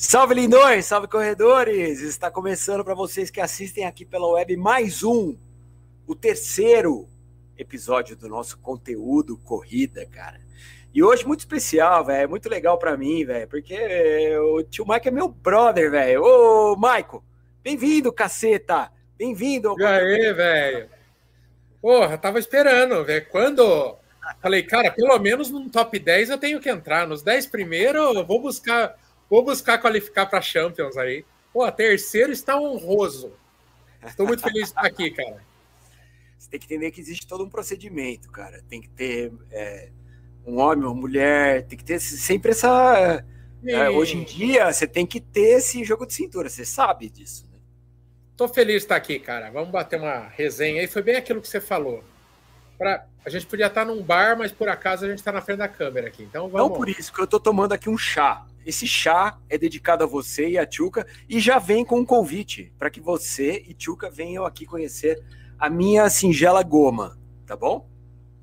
Salve lindões, salve corredores! Está começando para vocês que assistem aqui pela web mais um, o terceiro episódio do nosso conteúdo corrida, cara. E hoje muito especial, velho, muito legal para mim, velho, porque o tio Mike é meu brother, velho. Ô, Maico, bem-vindo, caceta! Bem-vindo! E aí, velho? Porra, tava esperando, velho. Quando falei, cara, pelo menos no top 10 eu tenho que entrar. Nos 10 primeiros eu vou buscar Vou buscar qualificar para Champions aí. Pô, terceiro está honroso. Estou muito feliz de estar aqui, cara. Você tem que entender que existe todo um procedimento, cara. Tem que ter é, um homem, uma mulher, tem que ter sempre essa. É, hoje em dia, você tem que ter esse jogo de cintura, você sabe disso. Né? Tô feliz de estar aqui, cara. Vamos bater uma resenha aí. Foi bem aquilo que você falou. Pra... A gente podia estar num bar, mas por acaso a gente está na frente da câmera aqui. Então vamos. Não por isso que eu tô tomando aqui um chá. Esse chá é dedicado a você e a Tchuca e já vem com um convite para que você e Tchuca venham aqui conhecer a minha singela goma, tá bom?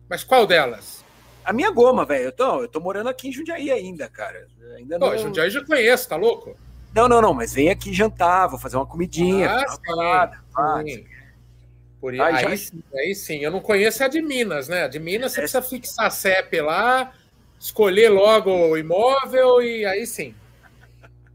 Mas qual delas? A minha goma, velho. Eu tô, eu tô morando aqui em Jundiaí ainda, cara. Ainda não. Pô, Jundiaí já conheço, tá louco? Não, não, não, mas vem aqui jantar, vou fazer uma comidinha. Ah, sim, parada, sim. Por aí, aí, já... sim, aí sim, eu não conheço a de Minas, né? A de Minas você é... precisa fixar a CEP lá, escolher logo o imóvel e aí sim.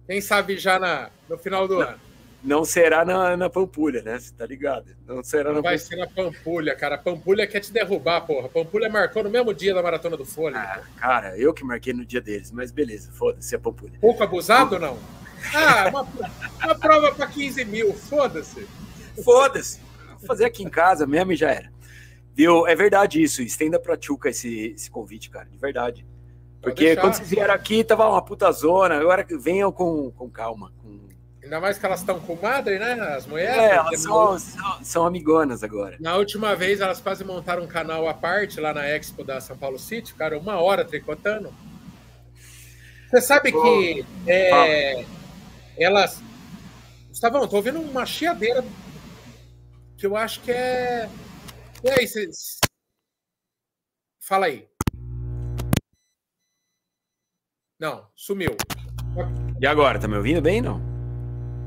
Quem sabe já na, no final do não, ano. Não será na, na Pampulha, né? Você tá ligado? Não será não na vai Pampulha. ser na Pampulha, cara. Pampulha quer te derrubar, porra. Pampulha marcou no mesmo dia da Maratona do Folha. Ah, cara, eu que marquei no dia deles, mas beleza, foda-se a Pampulha. Pouco abusado ou não? Ah, uma, uma prova para 15 mil, foda-se. Foda-se. Vou fazer aqui em casa mesmo e já era. Viu? É verdade isso. Estenda pra Tchuca esse, esse convite, cara. De verdade. Porque quando vocês vieram aqui, tava uma puta zona. Agora venham com, com calma. Com... Ainda mais que elas estão com madre, né? As mulheres. É, elas são, são, são, amigonas agora. Na última vez, elas quase montaram um canal à parte lá na Expo da São Paulo City. Ficaram uma hora tricotando. Você sabe que é, elas. Gustavão, tô ouvindo uma chiadeira que eu acho que é. E aí, vocês. Fala aí. Não, sumiu. E agora, tá me ouvindo bem não?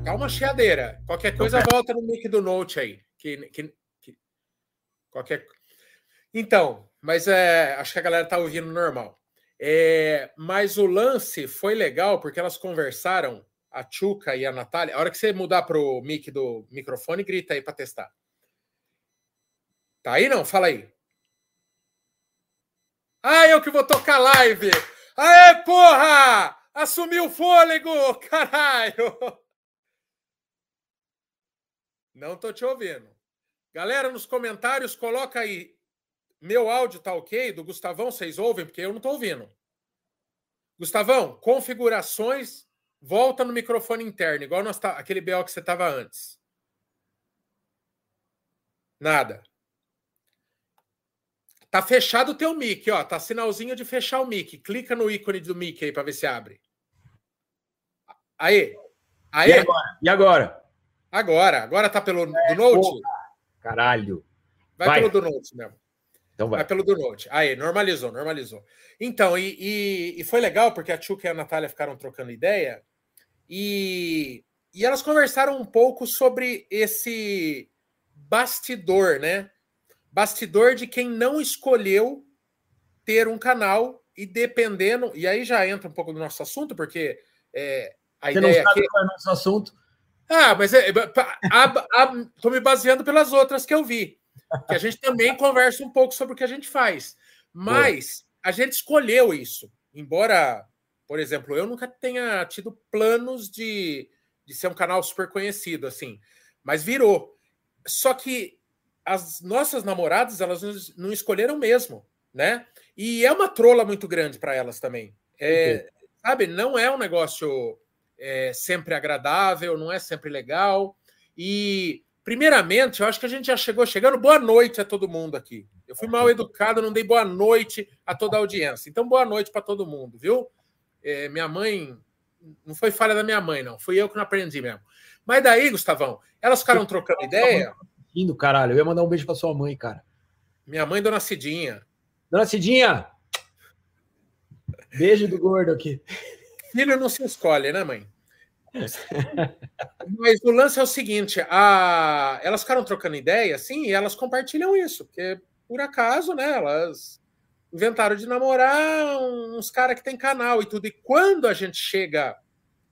Calma, chiadeira. Qualquer coisa okay. volta no mic do Note aí. Que, que, que... Qualquer... Então, mas é, acho que a galera tá ouvindo normal. É, mas o lance foi legal porque elas conversaram, a Chuca e a Natália. A hora que você mudar pro mic do microfone, grita aí para testar. Tá aí não? Fala aí. Ah, eu que vou tocar live! Aê, porra! Assumiu o fôlego, caralho! Não tô te ouvindo. Galera, nos comentários, coloca aí. Meu áudio tá ok? Do Gustavão, vocês ouvem? Porque eu não tô ouvindo. Gustavão, configurações, volta no microfone interno, igual nós tá, aquele BO que você tava antes. Nada. Tá fechado o teu mic, ó. Tá sinalzinho de fechar o mic. Clica no ícone do mic aí para ver se abre. Aí. Aí. E agora? E agora? Agora. Agora tá pelo é, do Note? Porra. Caralho. Vai, vai, pelo do Note mesmo. Então vai. vai pelo do Note. Aí, normalizou, normalizou. Então, e, e, e foi legal porque a Tchuca e a Natália ficaram trocando ideia e, e elas conversaram um pouco sobre esse bastidor, né? Bastidor de quem não escolheu ter um canal e dependendo. E aí já entra um pouco do nosso assunto, porque é, a Você ideia. Não sabe aqui... qual é o nosso assunto? Ah, mas é, estou me baseando pelas outras que eu vi. Que a gente também conversa um pouco sobre o que a gente faz. Mas a gente escolheu isso. Embora, por exemplo, eu nunca tenha tido planos de, de ser um canal super conhecido, assim. Mas virou. Só que as nossas namoradas, elas não escolheram mesmo, né? E é uma trola muito grande para elas também. É, sabe, não é um negócio é, sempre agradável, não é sempre legal. E, primeiramente, eu acho que a gente já chegou chegando. Boa noite a todo mundo aqui. Eu fui mal educado, não dei boa noite a toda a audiência. Então, boa noite para todo mundo, viu? É, minha mãe. Não foi falha da minha mãe, não. Fui eu que não aprendi mesmo. Mas daí, Gustavão, elas ficaram trocando ideia assistindo, caralho. Eu ia mandar um beijo pra sua mãe, cara. Minha mãe, Dona Cidinha. Dona Cidinha! Beijo do gordo aqui. Filho não se escolhe, né, mãe? Mas o lance é o seguinte: a... elas ficaram trocando ideia, assim, e elas compartilham isso, porque por acaso, né, elas inventaram de namorar uns caras que tem canal e tudo. E quando a gente chega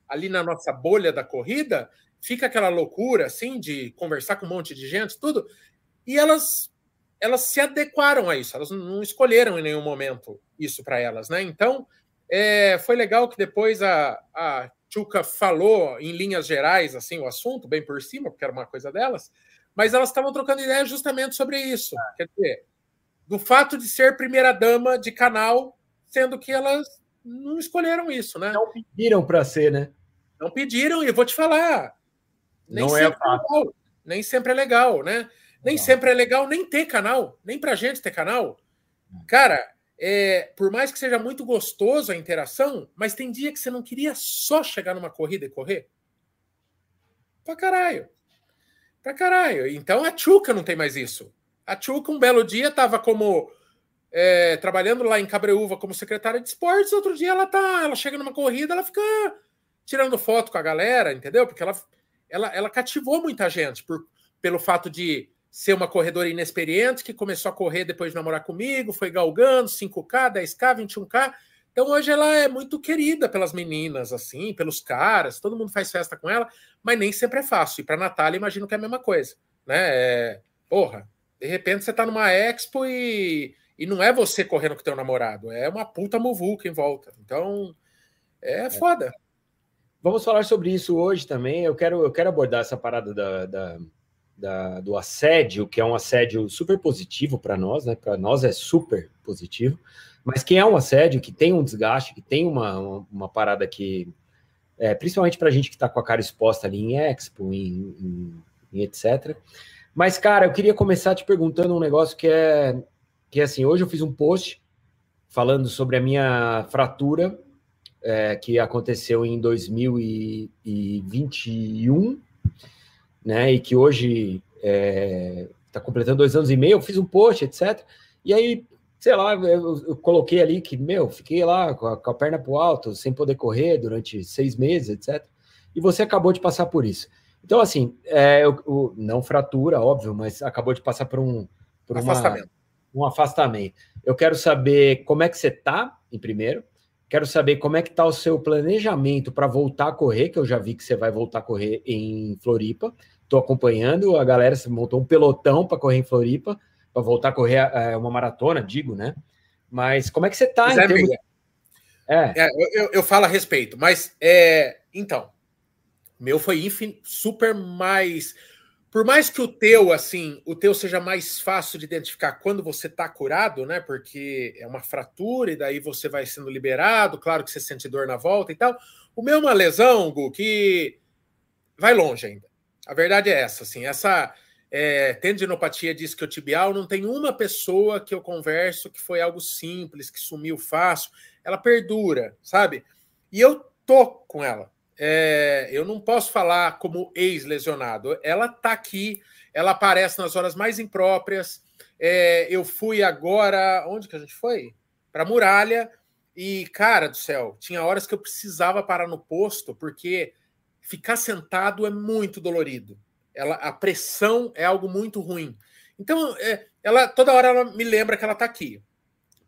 ali na nossa bolha da corrida, fica aquela loucura, assim, de conversar com um monte de gente, tudo. E elas elas se adequaram a isso, elas não escolheram em nenhum momento isso para elas, né? Então, é, foi legal que depois a, a Chuca falou em linhas gerais assim o assunto, bem por cima, porque era uma coisa delas, mas elas estavam trocando ideia justamente sobre isso. Quer dizer, do fato de ser primeira dama de canal, sendo que elas não escolheram isso, né? Não pediram para ser, né? Não pediram, e vou te falar, nem não é sempre é, legal, nem sempre é legal, né? Nem não. sempre é legal nem ter canal, nem pra gente ter canal. Cara, é, por mais que seja muito gostoso a interação, mas tem dia que você não queria só chegar numa corrida e correr? Pra caralho. Pra caralho. Então a Chuca não tem mais isso. A Chuca, um belo dia, estava como. É, trabalhando lá em Cabreúva como secretária de esportes, outro dia ela tá, ela chega numa corrida, ela fica tirando foto com a galera, entendeu? Porque ela, ela, ela cativou muita gente por, pelo fato de ser uma corredora inexperiente que começou a correr depois de namorar comigo, foi galgando 5K, 10K, 21K. Então hoje ela é muito querida pelas meninas, assim, pelos caras, todo mundo faz festa com ela, mas nem sempre é fácil. E para Natália, imagino que é a mesma coisa, né? É, porra, de repente você tá numa expo e, e não é você correndo com teu namorado, é uma puta muvuca em volta. Então, é, é. foda. Vamos falar sobre isso hoje também. Eu quero, eu quero abordar essa parada da, da da, do assédio, que é um assédio super positivo para nós, né? Para nós é super positivo, mas que é um assédio, que tem um desgaste, que tem uma, uma, uma parada que, é, principalmente para a gente que está com a cara exposta ali em Expo, em, em, em, etc. Mas, cara, eu queria começar te perguntando um negócio que é, que é assim, hoje eu fiz um post falando sobre a minha fratura é, que aconteceu em 2021, né? E que hoje está é, completando dois anos e meio, eu fiz um post, etc. E aí, sei lá, eu, eu coloquei ali que, meu, fiquei lá com a, com a perna para o alto, sem poder correr durante seis meses, etc. E você acabou de passar por isso. Então, assim, é, eu, eu, não fratura, óbvio, mas acabou de passar por um por afastamento. Uma, um afastamento. Eu quero saber como é que você está, em primeiro. Quero saber como é que está o seu planejamento para voltar a correr, que eu já vi que você vai voltar a correr em Floripa. Estou acompanhando, a galera se montou um pelotão para correr em Floripa, para voltar a correr é, uma maratona, digo, né? Mas como é que você está? É, termos... é. é eu, eu, falo a respeito, mas é, então, meu foi infin... super mais por mais que o teu, assim, o teu seja mais fácil de identificar quando você está curado, né? Porque é uma fratura e daí você vai sendo liberado, claro que você sente dor na volta e tal. O meu é uma lesão, Gu, que vai longe ainda. A verdade é essa, assim, essa é, tendinopatia discotibial, não tem uma pessoa que eu converso que foi algo simples, que sumiu fácil, ela perdura, sabe? E eu tô com ela é, eu não posso falar como ex-lesionado. Ela está aqui, ela aparece nas horas mais impróprias. É, eu fui agora. Onde que a gente foi? Para Muralha. E, cara do céu, tinha horas que eu precisava parar no posto, porque ficar sentado é muito dolorido. Ela, a pressão é algo muito ruim. Então, é, ela toda hora ela me lembra que ela está aqui.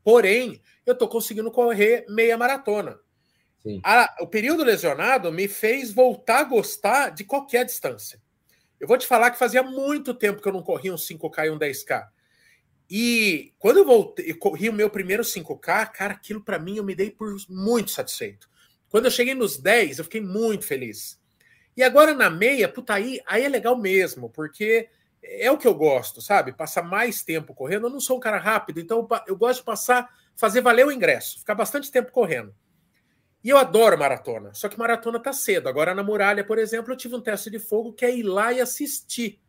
Porém, eu estou conseguindo correr meia maratona. A, o período lesionado me fez voltar a gostar de qualquer distância. Eu vou te falar que fazia muito tempo que eu não corria um 5K e um 10K. E quando eu voltei, eu corri o meu primeiro 5K, cara, aquilo para mim eu me dei por muito satisfeito. Quando eu cheguei nos 10, eu fiquei muito feliz. E agora na meia, puta, aí, aí é legal mesmo, porque é o que eu gosto, sabe? Passar mais tempo correndo. Eu não sou um cara rápido, então eu gosto de passar, fazer valer o ingresso, ficar bastante tempo correndo. E eu adoro maratona, só que maratona tá cedo. Agora na muralha, por exemplo, eu tive um teste de fogo que é ir lá e assistir.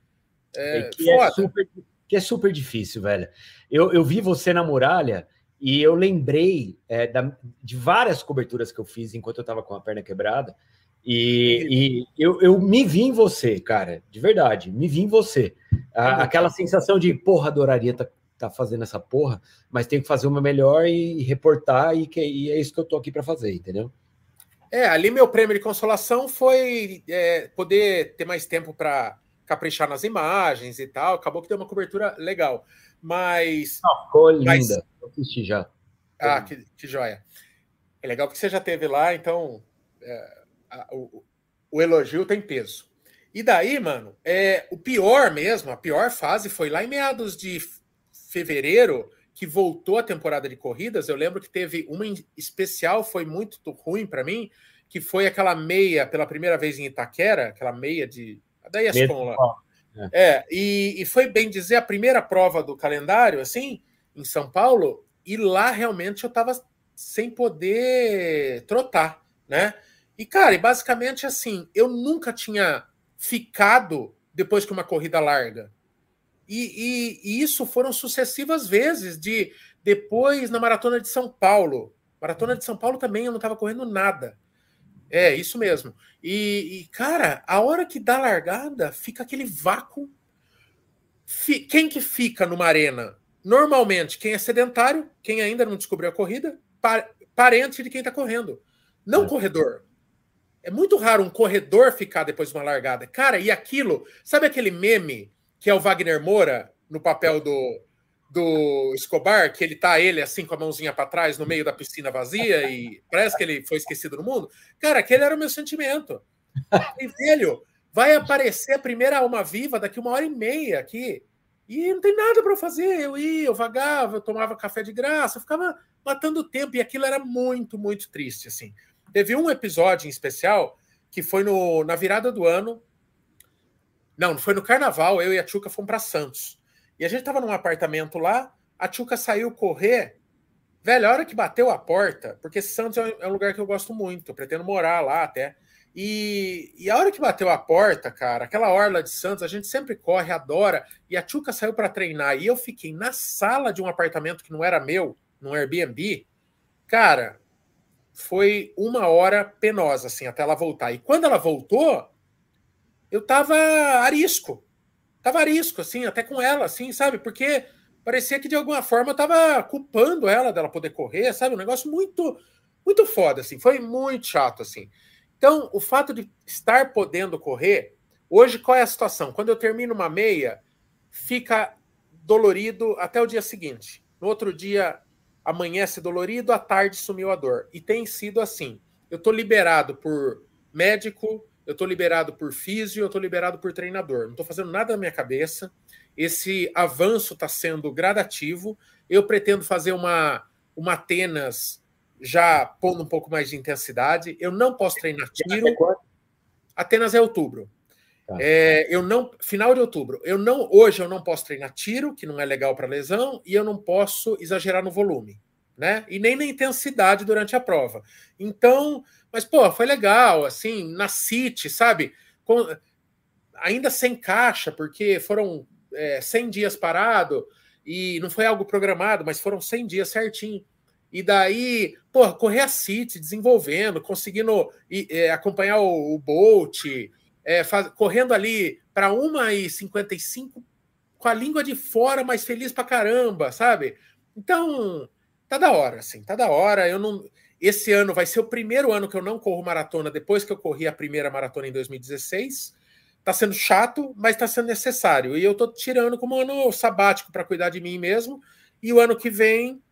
É, que, é super, que, é super, difícil, velho. Eu, eu vi você na muralha e eu lembrei é, da, de várias coberturas que eu fiz enquanto eu estava com a perna quebrada. E, e eu, eu, me vi em você, cara, de verdade, me vi em você. A, aquela sensação de, porra, adoraria estar tá tá fazendo essa porra, mas tenho que fazer uma melhor e, e reportar, e, que, e é isso que eu tô aqui para fazer, entendeu? É, ali meu prêmio de consolação foi é, poder ter mais tempo para caprichar nas imagens e tal. Acabou que deu uma cobertura legal. Mas. Ah, ficou linda. Mas... Assisti já. Ah, que, que joia. É legal que você já teve lá, então é, a, o, o, elogio tem peso. E daí, mano, é, o pior mesmo, a pior fase foi lá em meados de fevereiro, que voltou a temporada de corridas. Eu lembro que teve uma especial, foi muito ruim para mim, que foi aquela meia pela primeira vez em Itaquera, aquela meia de. Da ESCOM lá. É, é e, e foi bem dizer a primeira prova do calendário, assim, em São Paulo, e lá realmente eu estava sem poder trotar, né? E, cara, e basicamente assim, eu nunca tinha ficado depois que uma corrida larga. E, e, e, isso foram sucessivas vezes de depois na maratona de São Paulo. Maratona de São Paulo também eu não estava correndo nada. É, isso mesmo. E, e, cara, a hora que dá largada, fica aquele vácuo. Quem que fica numa arena? Normalmente, quem é sedentário, quem ainda não descobriu a corrida, parente de quem está correndo. Não é. corredor. É muito raro um corredor ficar depois de uma largada. Cara, e aquilo, sabe aquele meme que é o Wagner Moura no papel do, do Escobar, que ele tá ele assim com a mãozinha para trás no meio da piscina vazia e parece que ele foi esquecido no mundo? Cara, aquele era o meu sentimento. E velho, vai aparecer a primeira alma viva daqui uma hora e meia aqui. E não tem nada para fazer. Eu ia, eu vagava, eu tomava café de graça, eu ficava matando tempo. E aquilo era muito, muito triste. assim. Teve um episódio em especial que foi no, na virada do ano. Não, foi no carnaval. Eu e a Tchuca fomos para Santos. E a gente tava num apartamento lá. A Tchuca saiu correr. Velho, a hora que bateu a porta, porque Santos é um lugar que eu gosto muito, eu pretendo morar lá até. E, e, a hora que bateu a porta, cara, aquela orla de Santos, a gente sempre corre, adora. E a Tchuca saiu para treinar. E eu fiquei na sala de um apartamento que não era meu, num Airbnb. Cara, foi uma hora penosa, assim, até ela voltar. E quando ela voltou, eu tava arisco. Tava arisco, assim, até com ela, assim, sabe? Porque parecia que de alguma forma eu tava culpando ela dela poder correr, sabe? Um negócio muito, muito foda, assim. Foi muito chato, assim. Então, o fato de estar podendo correr, hoje qual é a situação? Quando eu termino uma meia, fica dolorido até o dia seguinte. No outro dia, amanhece dolorido, à tarde sumiu a dor. E tem sido assim. Eu estou liberado por médico, eu estou liberado por físio, eu estou liberado por treinador. Não estou fazendo nada na minha cabeça. Esse avanço está sendo gradativo. Eu pretendo fazer uma, uma Atenas já pondo um pouco mais de intensidade. Eu não posso treinar tiro. Atenas é outubro. Tá. É, eu não final de outubro. Eu não hoje eu não posso treinar tiro, que não é legal para lesão, e eu não posso exagerar no volume, né? E nem na intensidade durante a prova. Então, mas pô, foi legal, assim, na City, sabe? Com, ainda sem caixa, porque foram é, 100 dias parado e não foi algo programado, mas foram 100 dias certinho. E daí, pô, correr a City, desenvolvendo, conseguindo é, acompanhar o, o Bolt, é, faz, correndo ali para 1h55 com a língua de fora, mas feliz pra caramba, sabe? Então, tá da hora, assim, tá da hora. Eu não. Esse ano vai ser o primeiro ano que eu não corro maratona depois que eu corri a primeira maratona em 2016. Tá sendo chato, mas tá sendo necessário. E eu tô tirando como um ano sabático para cuidar de mim mesmo. E o ano que vem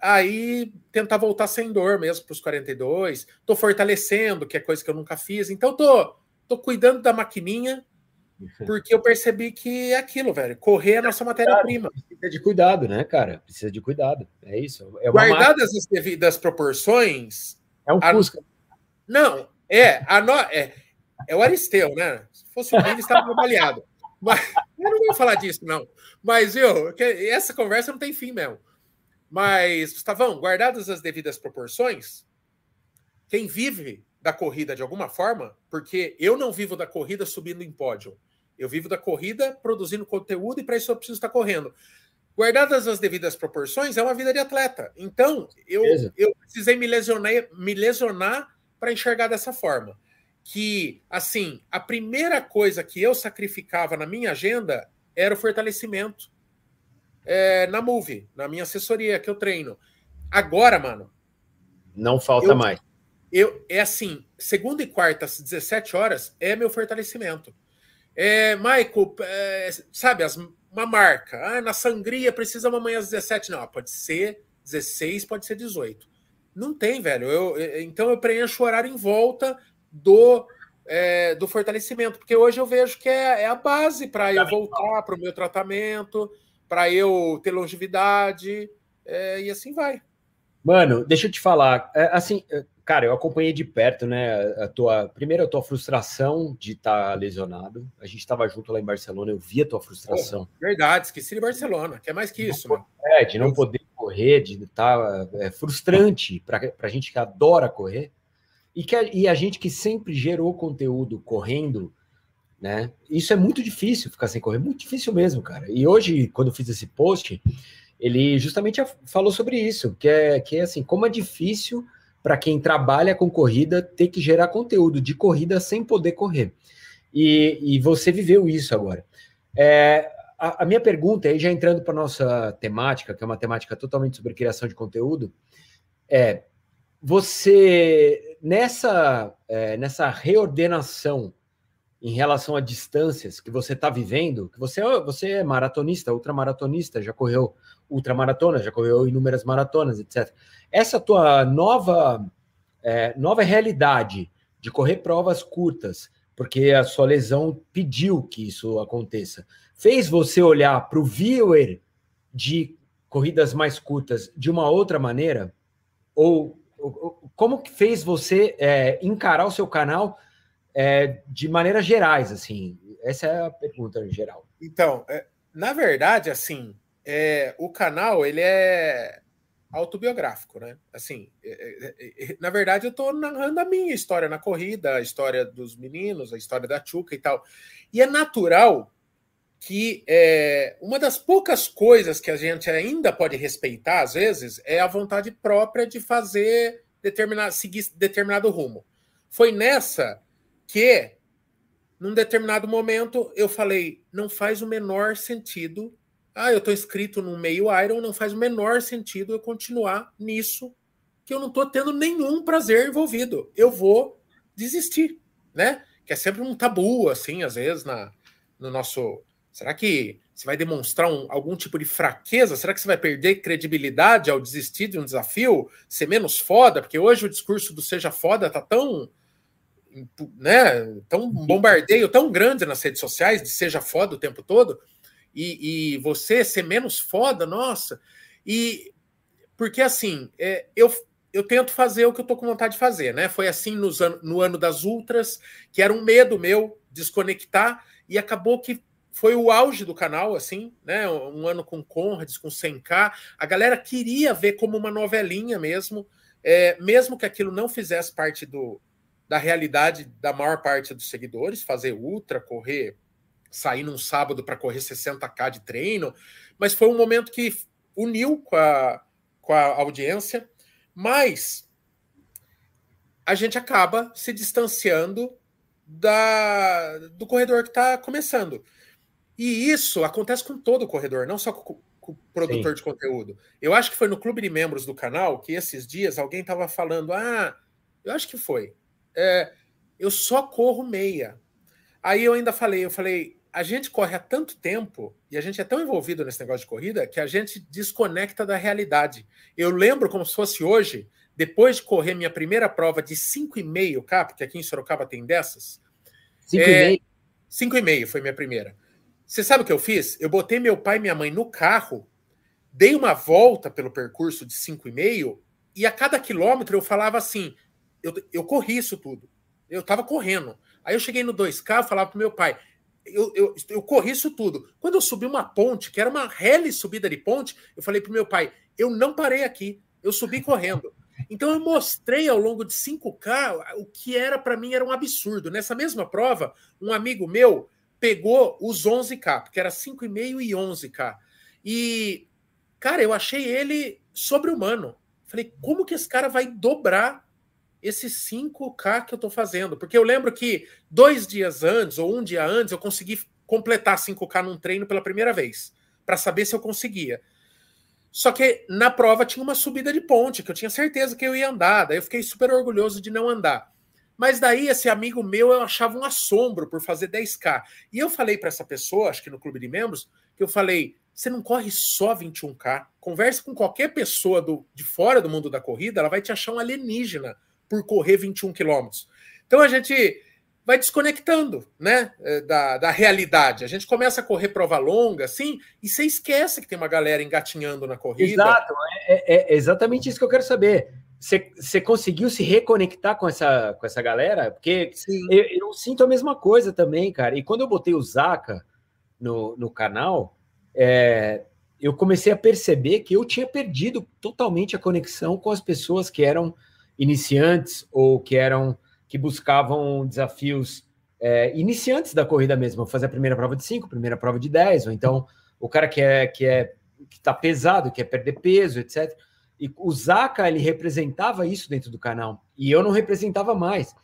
aí tentar voltar sem dor mesmo para os 42. Estou fortalecendo, que é coisa que eu nunca fiz. Então, tô, tô cuidando da maquininha, porque eu percebi que é aquilo, velho. Correr é a nossa matéria-prima. Precisa de cuidado, né, cara? Precisa de cuidado. É isso. É Guardadas as devidas proporções. É um Fusca. Não, é, a no... é. É o Aristeu, né? Se fosse o Billy, estava trabalhado. Mas eu não vou falar disso, não. Mas, viu, essa conversa não tem fim mesmo. Mas, Gustavão, guardadas as devidas proporções, quem vive da corrida de alguma forma, porque eu não vivo da corrida subindo em pódio. Eu vivo da corrida produzindo conteúdo e para isso eu preciso estar correndo. Guardadas as devidas proporções, é uma vida de atleta. Então, eu, eu precisei me lesionar, me lesionar para enxergar dessa forma. Que, assim, a primeira coisa que eu sacrificava na minha agenda era o fortalecimento é, na Move, na minha assessoria que eu treino. Agora, mano. Não falta eu, mais. eu é assim, segunda e quarta às 17 horas é meu fortalecimento. É, Michael, é, sabe, as, uma marca. Ah, na sangria precisa amanhã às 17. Não, pode ser 16, pode ser 18. Não tem, velho. Eu, eu então eu preencho o horário em volta do, é, do fortalecimento, porque hoje eu vejo que é, é a base para eu voltar para o meu tratamento, para eu ter longevidade, é, e assim vai. Mano, deixa eu te falar, é, assim, é, cara, eu acompanhei de perto, né, a tua, primeiro a tua frustração de estar tá lesionado, a gente estava junto lá em Barcelona, eu vi a tua frustração. verdade, esqueci de Barcelona, que é mais que isso, mano. É, de não poder correr, de estar tá, é, frustrante para a gente que adora correr, e, que a, e a gente que sempre gerou conteúdo correndo, né, isso é muito difícil ficar sem correr, muito difícil mesmo, cara. E hoje, quando eu fiz esse post, ele justamente falou sobre isso, que é, que é assim, como é difícil para quem trabalha com corrida ter que gerar conteúdo de corrida sem poder correr. E, e você viveu isso agora. É, a, a, minha pergunta, aí já entrando para nossa temática, que é uma temática totalmente sobre criação de conteúdo, é você nessa, é, nessa reordenação em relação a distâncias que você está vivendo, que você, você é maratonista, ultramaratonista, já correu ultramaratona, já correu inúmeras maratonas, etc. Essa tua nova, é, nova realidade de correr provas curtas, porque a sua lesão pediu que isso aconteça, fez você olhar para o viewer de corridas mais curtas de uma outra maneira? Ou, ou como que fez você é, encarar o seu canal é, de maneiras gerais, assim? Essa é a pergunta em geral. Então, é, na verdade, assim, é, o canal ele é autobiográfico, né? Assim, é, é, é, na verdade, eu estou narrando a minha história na corrida, a história dos meninos, a história da Chuca e tal. E é natural que é, uma das poucas coisas que a gente ainda pode respeitar, às vezes, é a vontade própria de fazer determinado, seguir determinado rumo. Foi nessa que, num determinado momento, eu falei: não faz o menor sentido ah, eu estou inscrito no meio Iron, não faz o menor sentido eu continuar nisso, que eu não estou tendo nenhum prazer envolvido. Eu vou desistir, né? Que é sempre um tabu, assim, às vezes, na, no nosso. Será que você vai demonstrar um, algum tipo de fraqueza? Será que você vai perder credibilidade ao desistir de um desafio? Ser menos foda? Porque hoje o discurso do seja foda tá tão. Né, tão bombardeio tão grande nas redes sociais de seja foda o tempo todo e, e você ser menos foda, nossa. E porque assim, é, eu, eu tento fazer o que eu tô com vontade de fazer, né? Foi assim nos no ano das ultras, que era um medo meu desconectar, e acabou que foi o auge do canal, assim, né? Um ano com Conrads, com 100k. A galera queria ver como uma novelinha mesmo, é, mesmo que aquilo não fizesse parte do, da realidade da maior parte dos seguidores, fazer ultra, correr sair num sábado para correr 60k de treino, mas foi um momento que uniu com a, com a audiência, mas a gente acaba se distanciando da, do corredor que está começando. E isso acontece com todo o corredor, não só com, com o produtor Sim. de conteúdo. Eu acho que foi no clube de membros do canal que esses dias alguém estava falando: ah, eu acho que foi. É, eu só corro meia. Aí eu ainda falei, eu falei, a gente corre há tanto tempo e a gente é tão envolvido nesse negócio de corrida que a gente desconecta da realidade. Eu lembro como se fosse hoje, depois de correr minha primeira prova de 5,5K, porque aqui em Sorocaba tem dessas. 5,5? É, 5,5 foi minha primeira. Você sabe o que eu fiz? Eu botei meu pai e minha mãe no carro, dei uma volta pelo percurso de 5,5 e a cada quilômetro eu falava assim: eu, eu corri isso tudo. Eu estava correndo. Aí eu cheguei no 2K, eu falava pro meu pai: eu, eu, eu corri isso tudo. Quando eu subi uma ponte, que era uma rele subida de ponte, eu falei para meu pai: eu não parei aqui, eu subi correndo. Então eu mostrei ao longo de 5K o que era para mim era um absurdo. Nessa mesma prova, um amigo meu pegou os 11K, porque era 5,5 e 11K. E, cara, eu achei ele sobre-humano. Falei, como que esse cara vai dobrar esses 5K que eu estou fazendo. Porque eu lembro que dois dias antes, ou um dia antes, eu consegui completar 5K num treino pela primeira vez, para saber se eu conseguia. Só que na prova tinha uma subida de ponte, que eu tinha certeza que eu ia andar. Daí eu fiquei super orgulhoso de não andar. Mas daí esse amigo meu eu achava um assombro por fazer 10K. E eu falei para essa pessoa, acho que no clube de membros, que eu falei: você não corre só 21K. Converse com qualquer pessoa do, de fora do mundo da corrida, ela vai te achar um alienígena por correr 21 quilômetros. Então a gente vai desconectando né, é, da, da realidade. A gente começa a correr prova longa, assim, e você esquece que tem uma galera engatinhando na corrida. Exato, é, é, é exatamente isso que eu quero saber. Você, você, conseguiu se reconectar com essa, com essa galera? Porque eu, eu, sinto a mesma coisa também, cara. E quando eu botei o Zaka no, no canal, é, eu comecei a perceber que eu tinha perdido totalmente a conexão com as pessoas que eram iniciantes ou que eram que buscavam desafios é, iniciantes da corrida mesmo, fazer a primeira prova de 5, primeira prova de 10, ou então o cara que é que é que está pesado, quer perder peso, etc. E o Zaka ele representava isso dentro do canal e eu não representava mais.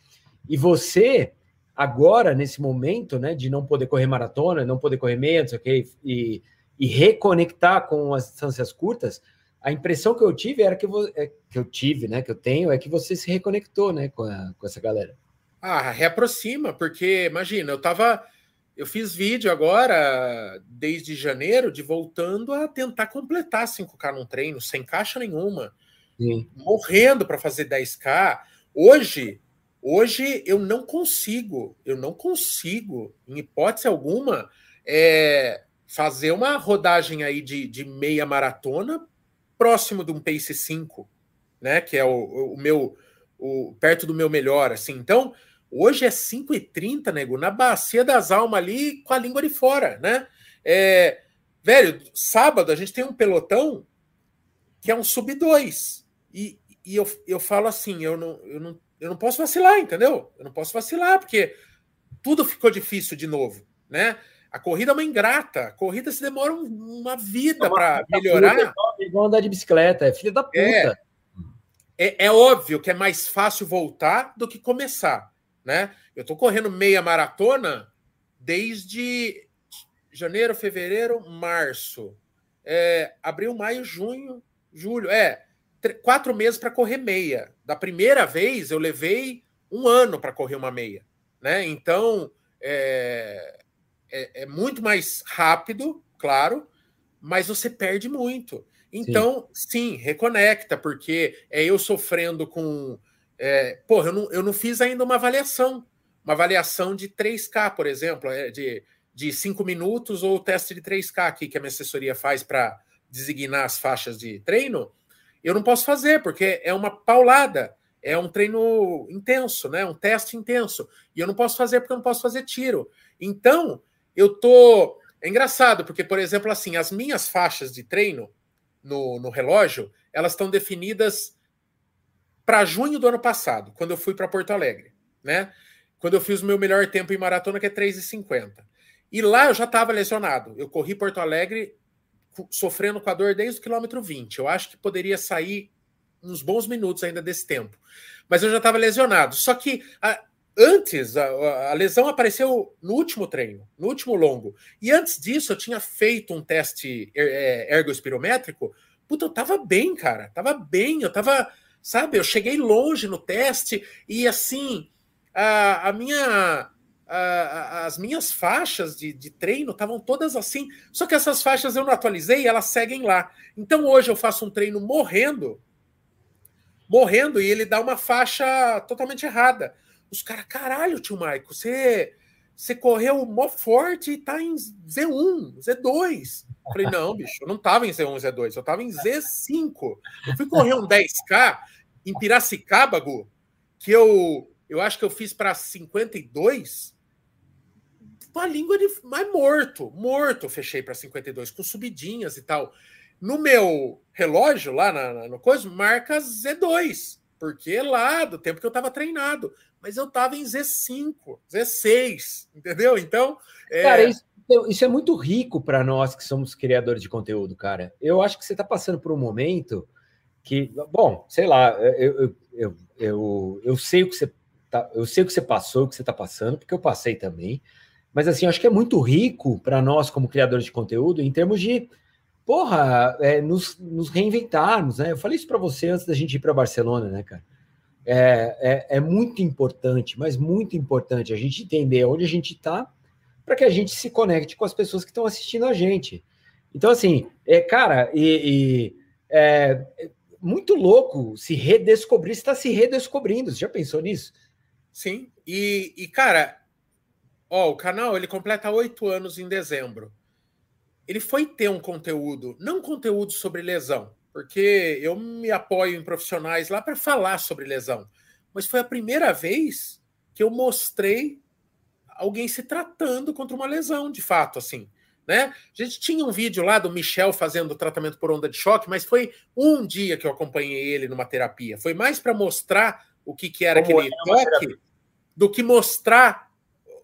E você agora nesse momento, né, de não poder correr maratona, não poder correr meia, não sei o quê, e, e reconectar com as distâncias curtas, a impressão que eu tive era que, é, que eu tive, né? Que eu tenho, é que você se reconectou, né, com, a, com essa galera. Ah, reaproxima, porque imagina, eu tava. Eu fiz vídeo agora, desde janeiro, de voltando a tentar completar 5K num treino, sem caixa nenhuma. Sim. Morrendo para fazer 10K. Hoje, hoje eu não consigo, eu não consigo, em hipótese alguma, é, fazer uma rodagem aí de, de meia maratona próximo de um pace 5, né? Que é o, o meu o, perto do meu melhor, assim. Então, hoje é 5,30, nego, na bacia das almas ali com a língua de fora, né? É, velho, sábado a gente tem um pelotão que é um sub 2. E, e eu, eu falo assim, eu não, eu, não, eu não posso vacilar, entendeu? Eu não posso vacilar, porque tudo ficou difícil de novo, né? A corrida é uma ingrata. A corrida se demora uma vida para melhorar. Igual andar de bicicleta, é filha da puta. É, é, é, óbvio que é mais fácil voltar do que começar. Né? Eu estou correndo meia maratona desde janeiro, fevereiro, março. É, abril, maio, junho, julho. É, quatro meses para correr meia. Da primeira vez eu levei um ano para correr uma meia. Né? Então, é, é, é muito mais rápido, claro, mas você perde muito. Então, sim, sim reconecta, porque é eu sofrendo com. É, porra, eu não, eu não fiz ainda uma avaliação. Uma avaliação de 3K, por exemplo, é, de, de 5 minutos ou teste de 3K aqui que a minha assessoria faz para designar as faixas de treino. Eu não posso fazer, porque é uma paulada, é um treino intenso, né? Um teste intenso. E eu não posso fazer porque eu não posso fazer tiro. Então, eu tô. É engraçado, porque, por exemplo, assim, as minhas faixas de treino no, no relógio, elas estão definidas para junho do ano passado, quando eu fui para Porto Alegre, né? Quando eu fiz o meu melhor tempo em maratona, que é 3,50. E lá eu já estava lesionado. Eu corri Porto Alegre sofrendo com a dor desde o quilômetro 20. Eu acho que poderia sair uns bons minutos ainda desse tempo. Mas eu já estava lesionado. Só que a, Antes, a, a, lesão apareceu no último treino, no último longo. E antes disso, eu tinha feito um teste er, é, ergoespirométrico. Puta, eu tava bem, cara. Tava bem, eu tava, sabe, eu cheguei longe no teste e assim, a, a minha. A, as minhas faixas de, de treino estavam todas assim. Só que essas faixas eu não atualizei, elas seguem lá. Então hoje eu faço um treino morrendo, morrendo, e ele dá uma faixa totalmente errada. Os caras, caralho, tio Maico, você, você correu mó forte e tá em Z1, Z2. Eu falei, não, bicho, eu não tava em Z1, Z2, eu tava em Z5. Eu fui correr um 10K em Piracicaba, que eu, eu acho que eu fiz para 52. Com a língua de mais morto, morto, fechei para 52, com subidinhas e tal. No meu relógio, lá na, na, no coisa, marca Z2, porque lá do tempo que eu estava treinado mas eu estava em Z5, Z6, entendeu? Então. É... Cara, isso, isso é muito rico para nós que somos criadores de conteúdo, cara. Eu acho que você está passando por um momento que, bom, sei lá, eu, eu, eu, eu, eu sei o que você tá, eu sei o que você passou, o que você está passando, porque eu passei também. Mas assim, acho que é muito rico para nós como criadores de conteúdo em termos de porra, é, nos, nos, reinventarmos, né? Eu falei isso para você antes da gente ir para Barcelona, né, cara? É, é, é, muito importante, mas muito importante a gente entender onde a gente está para que a gente se conecte com as pessoas que estão assistindo a gente. Então, assim, é, cara, e, e é, muito louco se redescobrir, está se redescobrindo. Você já pensou nisso? Sim, e, e cara, ó, o canal ele completa oito anos em dezembro. Ele foi ter um conteúdo, não conteúdo sobre lesão, porque eu me apoio em profissionais lá para falar sobre lesão, mas foi a primeira vez que eu mostrei alguém se tratando contra uma lesão, de fato, assim. Né? A gente tinha um vídeo lá do Michel fazendo tratamento por onda de choque, mas foi um dia que eu acompanhei ele numa terapia. Foi mais para mostrar o que, que era Como aquele toque do que mostrar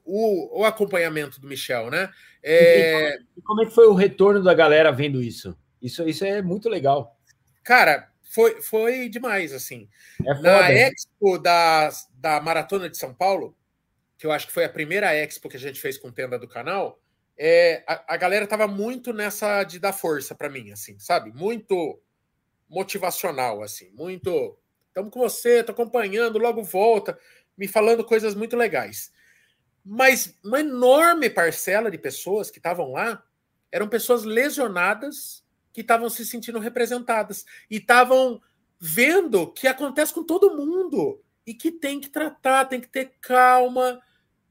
o, o, acompanhamento do Michel, né? É... E como é que foi o retorno da galera vendo isso? Isso, isso é muito legal. Cara, foi, foi demais, assim. É Na Expo da, da Maratona de São Paulo, que eu acho que foi a primeira Expo que a gente fez com tenda do canal, é, a, a galera tava muito nessa de dar força para mim, assim, sabe? Muito motivacional, assim, muito. Estamos com você, tô acompanhando, logo volta, me falando coisas muito legais. Mas uma enorme parcela de pessoas que estavam lá eram pessoas lesionadas que estavam se sentindo representadas e estavam vendo que acontece com todo mundo e que tem que tratar, tem que ter calma,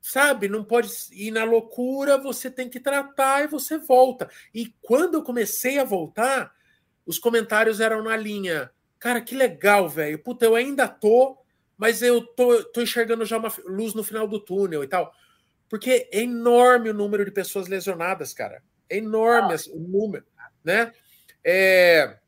sabe? Não pode ir na loucura, você tem que tratar e você volta. E quando eu comecei a voltar, os comentários eram na linha. Cara, que legal, velho. Puta, eu ainda tô, mas eu tô, tô enxergando já uma luz no final do túnel e tal. Porque é enorme o número de pessoas lesionadas, cara. É enorme ah. o número, né? É,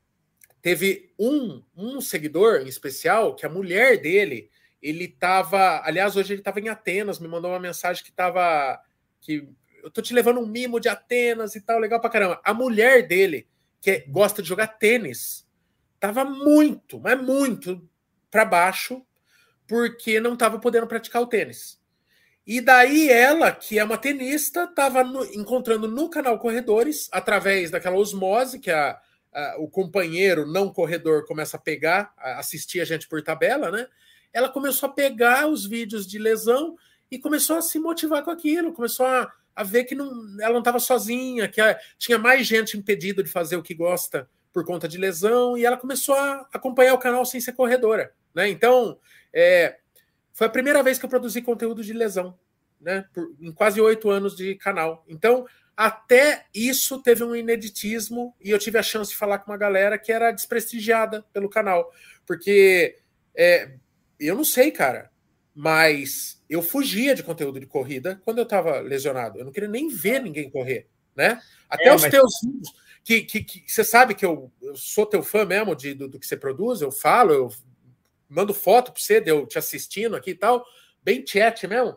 teve um, um seguidor em especial que a mulher dele ele estava. Aliás, hoje ele estava em Atenas, me mandou uma mensagem que estava. que eu tô te levando um mimo de Atenas e tal, legal pra caramba. A mulher dele, que é, gosta de jogar tênis, tava muito, mas muito para baixo, porque não estava podendo praticar o tênis. E daí ela, que é uma tenista, estava encontrando no canal Corredores, através daquela osmose que a, a, o companheiro não corredor começa a pegar, a assistir a gente por tabela, né? ela começou a pegar os vídeos de lesão e começou a se motivar com aquilo, começou a, a ver que não, ela não estava sozinha, que tinha mais gente impedida de fazer o que gosta por conta de lesão, e ela começou a acompanhar o canal sem ser corredora. Né? Então, é, foi a primeira vez que eu produzi conteúdo de lesão, né? Por, em quase oito anos de canal. Então, até isso teve um ineditismo, e eu tive a chance de falar com uma galera que era desprestigiada pelo canal, porque é, eu não sei, cara. Mas eu fugia de conteúdo de corrida quando eu estava lesionado. Eu não queria nem ver ninguém correr, né? Até é, os mas... teus que, que, que, você sabe que eu, eu, sou teu fã mesmo de, do, do, que você produz, eu falo, eu mando foto para você, de eu te assistindo aqui e tal, bem chat mesmo.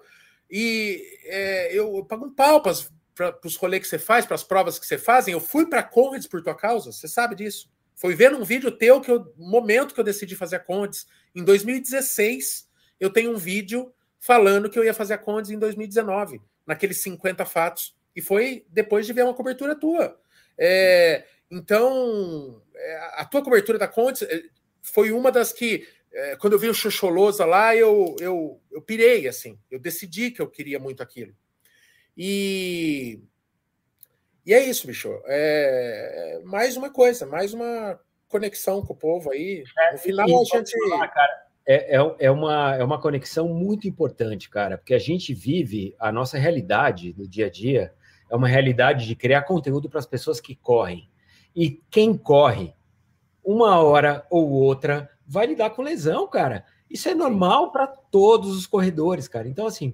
E é, eu, eu, pago um pau para os rolês que você faz, para as provas que você fazem. Eu fui para Conrads por tua causa, você sabe disso. Foi vendo um vídeo teu que eu, momento que eu decidi fazer a Condes. Em 2016, eu tenho um vídeo falando que eu ia fazer a Condes em 2019, naqueles 50 fatos. E foi depois de ver uma cobertura tua. É, então, é, a tua cobertura da Condes é, foi uma das que, é, quando eu vi o Xoxolosa lá, eu, eu, eu pirei, assim. Eu decidi que eu queria muito aquilo. E e é isso, bicho. É mais uma coisa, mais uma conexão com o povo aí. É, no final, a gente. Falar, cara, é, é, é, uma, é uma conexão muito importante, cara, porque a gente vive a nossa realidade no dia a dia, é uma realidade de criar conteúdo para as pessoas que correm. E quem corre, uma hora ou outra, vai lidar com lesão, cara. Isso é normal para todos os corredores, cara. Então, assim,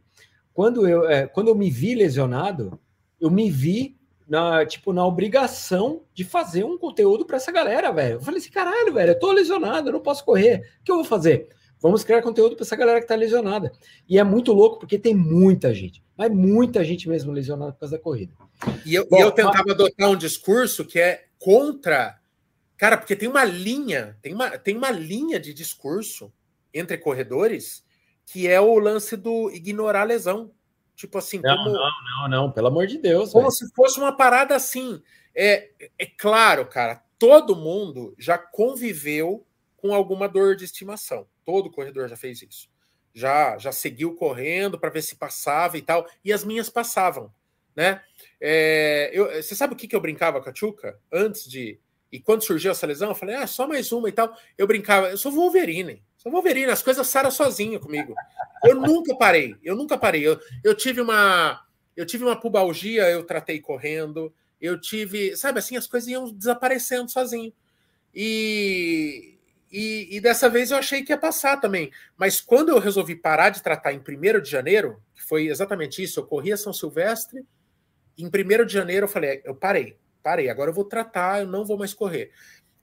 quando eu, é, quando eu me vi lesionado, eu me vi na, tipo, na obrigação de fazer um conteúdo para essa galera, velho. Eu falei assim, caralho, velho, eu tô lesionado, eu não posso correr. O que eu vou fazer? Vamos criar conteúdo para essa galera que tá lesionada. E é muito louco, porque tem muita gente, mas muita gente mesmo lesionada por causa da corrida. E eu, Bom, eu tentava mas... adotar um discurso que é contra. Cara, porque tem uma linha, tem uma, tem uma linha de discurso entre corredores que é o lance do ignorar a lesão. Tipo assim, não, como... não, não, não, pelo amor de Deus. Como véio. se fosse uma parada assim. É, é claro, cara, todo mundo já conviveu com alguma dor de estimação. Todo corredor já fez isso. Já, já seguiu correndo para ver se passava e tal. E as minhas passavam, né? É, eu, você sabe o que, que eu brincava com a Tchuca antes de. E quando surgiu essa lesão, eu falei, ah, só mais uma e tal. Eu brincava, eu sou Wolverine. Sou Wolverine, as coisas saram sozinho comigo. Eu nunca parei, eu nunca parei. Eu, eu tive uma. Eu tive uma pubalgia, eu tratei correndo. Eu tive, sabe assim, as coisas iam desaparecendo sozinho. E, e, e, dessa vez eu achei que ia passar também. Mas quando eu resolvi parar de tratar em 1 de janeiro, que foi exatamente isso, eu corri a São Silvestre, em 1 de janeiro eu falei, eu parei, parei, agora eu vou tratar, eu não vou mais correr.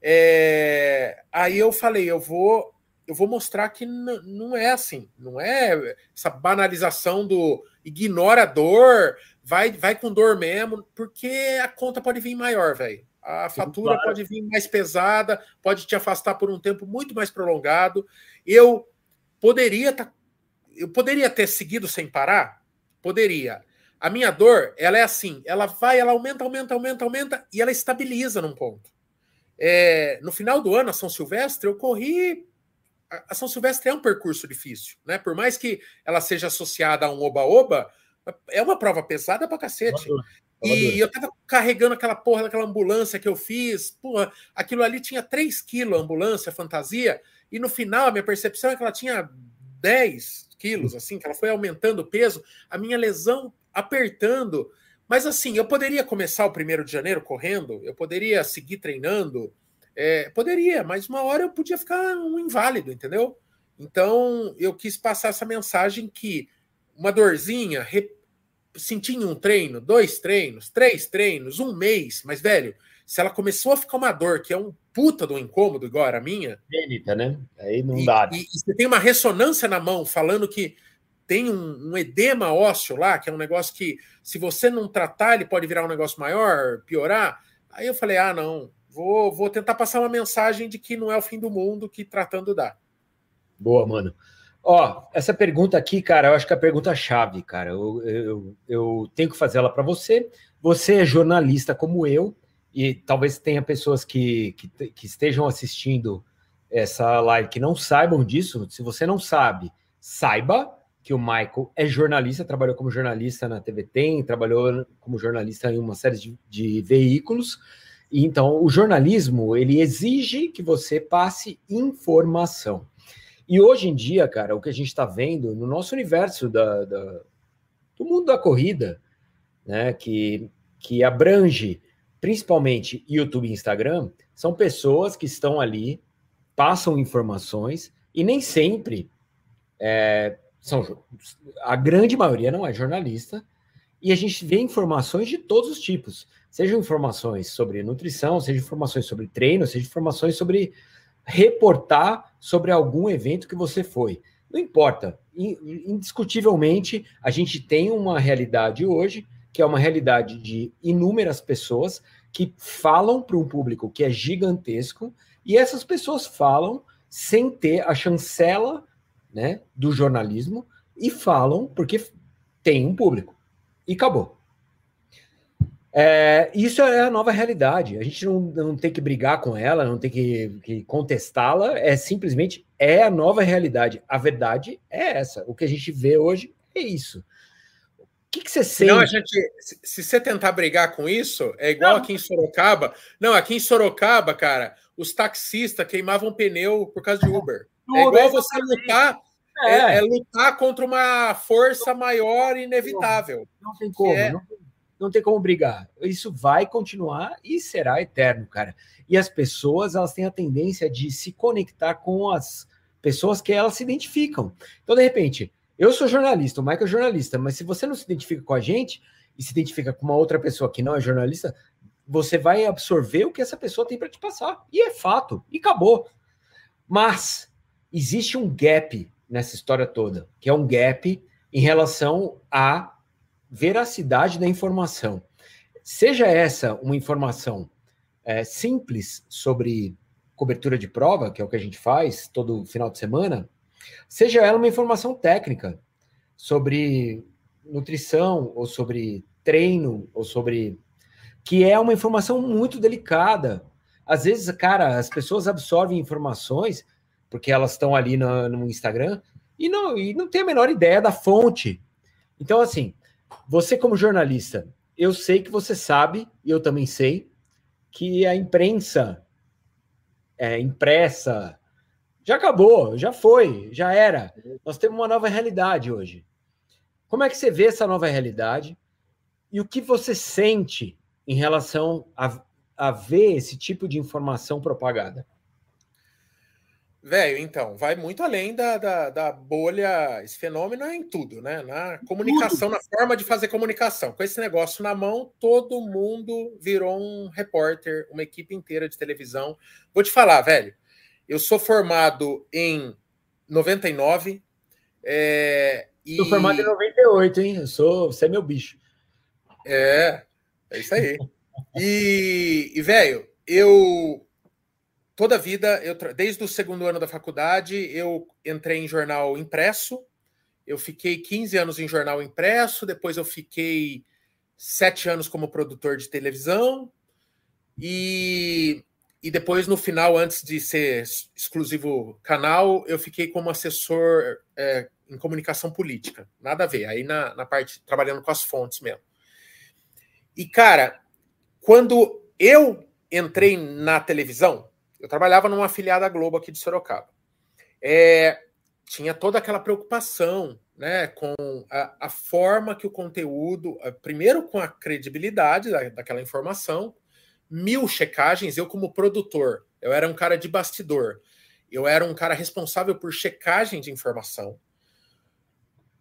É, aí eu falei, eu vou, eu vou mostrar que não é assim, não é essa banalização do ignora a dor, vai, vai com dor mesmo, porque a conta pode vir maior, velho. A fatura claro. pode vir mais pesada, pode te afastar por um tempo muito mais prolongado. Eu poderia tá, eu poderia ter seguido sem parar? Poderia. A minha dor, ela é assim, ela vai, ela aumenta, aumenta, aumenta, aumenta e ela estabiliza num ponto. É, no final do ano, a São Silvestre, eu corri. A São Silvestre é um percurso difícil, né? Por mais que ela seja associada a um oba-oba, é uma prova pesada pra cacete. E eu tava carregando aquela porra daquela ambulância que eu fiz. Porra, aquilo ali tinha 3 quilos, ambulância, fantasia. E no final, a minha percepção é que ela tinha 10 quilos, assim, que ela foi aumentando o peso. A minha lesão apertando. Mas assim, eu poderia começar o primeiro de janeiro correndo, eu poderia seguir treinando, é, poderia, mas uma hora eu podia ficar um inválido, entendeu? Então eu quis passar essa mensagem que uma dorzinha, senti em um treino, dois treinos, três treinos, um mês, mas, velho, se ela começou a ficar uma dor que é um puta do incômodo, igual a minha. Gênita, né? Aí não e, dá. E, e, você tem uma ressonância na mão falando que tem um, um, edema ósseo lá, que é um negócio que, se você não tratar, ele pode virar um negócio maior, piorar. Aí eu falei: ah, não, vou, vou tentar passar uma mensagem de que não é o fim do mundo, que tratando dá. Boa, mano. Ó, essa pergunta aqui, cara, eu acho que é a pergunta-chave, cara. Eu, eu, eu tenho que fazer ela para você. Você é jornalista como eu, e talvez tenha pessoas que, que, que, estejam assistindo essa live que não saibam disso. Se você não sabe, saiba que o Michael é jornalista, trabalhou como jornalista na TV Tem, trabalhou como jornalista em uma série de, de veículos. E, então, o jornalismo ele exige que você passe informação. E hoje em dia, cara, o que a gente está vendo no nosso universo da, da, do mundo da corrida, né, que, que abrange principalmente YouTube e Instagram, são pessoas que estão ali, passam informações e nem sempre é, são a grande maioria não é jornalista e a gente vê informações de todos os tipos, sejam informações sobre nutrição, sejam informações sobre treino, sejam informações sobre reportar sobre algum evento que você foi. Não importa. Indiscutivelmente, a gente tem uma realidade hoje, que é uma realidade de inúmeras pessoas que falam para um público que é gigantesco, e essas pessoas falam sem ter a chancela né, do jornalismo, e falam porque tem um público. E acabou. É, isso é a nova realidade. A gente não, não tem que brigar com ela, não tem que, que contestá-la. É simplesmente é a nova realidade. A verdade é essa. O que a gente vê hoje é isso. O que, que você sente? Não, a gente, se, você tentar brigar com isso, é igual não. aqui em Sorocaba. Não, aqui em Sorocaba, cara, os taxistas queimavam pneu por causa de Uber. É igual você lutar. É. É, é lutar contra uma força maior e inevitável. Não tem como. É, não não tem como brigar. Isso vai continuar e será eterno, cara. E as pessoas, elas têm a tendência de se conectar com as pessoas que elas se identificam. Então, de repente, eu sou jornalista, o Michael é jornalista, mas se você não se identifica com a gente e se identifica com uma outra pessoa que não é jornalista, você vai absorver o que essa pessoa tem para te passar. E é fato, e acabou. Mas existe um gap nessa história toda, que é um gap em relação a veracidade da informação. Seja essa uma informação é, simples sobre cobertura de prova, que é o que a gente faz todo final de semana, seja ela uma informação técnica sobre nutrição, ou sobre treino, ou sobre. que é uma informação muito delicada. Às vezes, cara, as pessoas absorvem informações, porque elas estão ali no, no Instagram, e não, e não tem a menor ideia da fonte. Então, assim, você, como jornalista, eu sei que você sabe, e eu também sei, que a imprensa é, impressa já acabou, já foi, já era. Nós temos uma nova realidade hoje. Como é que você vê essa nova realidade e o que você sente em relação a, a ver esse tipo de informação propagada? Velho, então, vai muito além da, da, da, bolha. Esse fenômeno é em tudo, né? Na comunicação, tudo. na forma de fazer comunicação. Com esse negócio na mão, todo mundo virou um repórter, uma equipe inteira de televisão. Vou te falar, velho. Eu sou formado em 99. É, e... Sou formado em 98, hein? Eu sou, você é meu bicho. É, é isso aí. e, e velho, eu toda a vida, eu, desde o segundo ano da faculdade, eu entrei em jornal impresso. Eu fiquei 15 anos em jornal impresso, depois eu fiquei sete anos como produtor de televisão. E, e depois, no final, antes de ser exclusivo canal, eu fiquei como assessor é, em comunicação política. Nada a ver, aí na, na parte, trabalhando com as fontes mesmo. E, cara, quando eu entrei na televisão, eu trabalhava numa afiliada Globo aqui de Sorocaba. É, tinha toda aquela preocupação né, com a, a, forma que o conteúdo, primeiro com a credibilidade da, daquela informação, mil checagens. Eu, como produtor, eu era um cara de bastidor, eu era um cara responsável por checagem de informação.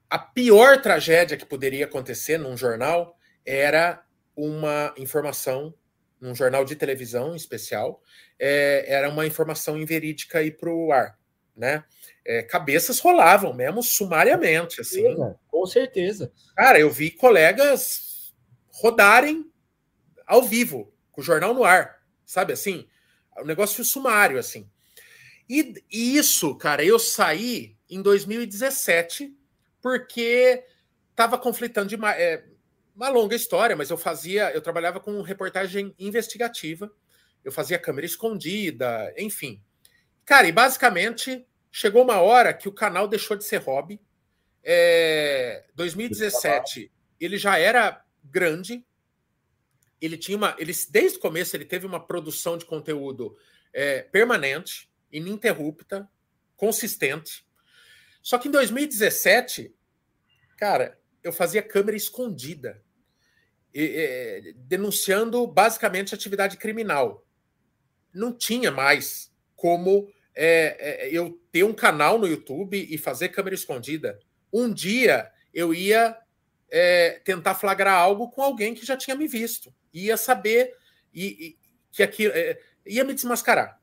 A pior tragédia que poderia acontecer num jornal era uma informação num jornal de televisão em especial, é, era uma informação inverídica ir para o ar, né? É, cabeças rolavam mesmo sumariamente, assim. Com certeza. Cara, eu vi colegas rodarem ao vivo, com o jornal no ar, sabe assim? O negócio sumário, assim. E, e isso, cara, eu saí em 2017 porque estava conflitando demais. É, uma longa história, mas eu fazia, eu trabalhava com reportagem investigativa, eu fazia câmera escondida, enfim. Cara, e basicamente chegou uma hora que o canal deixou de ser hobby. É, 2017 ele já era grande, ele tinha uma, ele desde o começo ele teve uma produção de conteúdo é, permanente, ininterrupta, consistente. Só que em 2017, cara, eu fazia câmera escondida é, denunciando basicamente atividade criminal. Não tinha mais como é, é, eu ter um canal no YouTube e fazer câmera escondida. Um dia eu ia é, tentar flagrar algo com alguém que já tinha me visto, ia saber e, e que aquilo é, ia me desmascarar.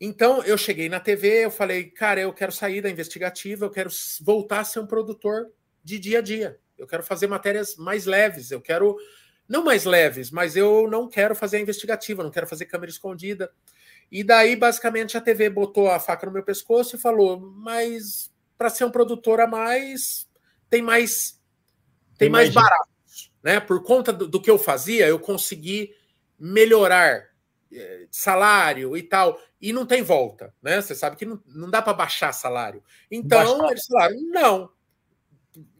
Então eu cheguei na TV, eu falei, cara, eu quero sair da investigativa, eu quero voltar a ser um produtor de dia a dia. Eu quero fazer matérias mais leves, eu quero não mais leves, mas eu não quero fazer a investigativa, não quero fazer câmera escondida. E daí, basicamente, a TV botou a faca no meu pescoço e falou: mas para ser um produtor a mais, tem mais tem mais barato. Né? Por conta do, do, que eu fazia, eu consegui melhorar eh, salário e tal. E não tem volta. Né? Você sabe que não, não dá para baixar salário. Então, baixar. eles falaram: não,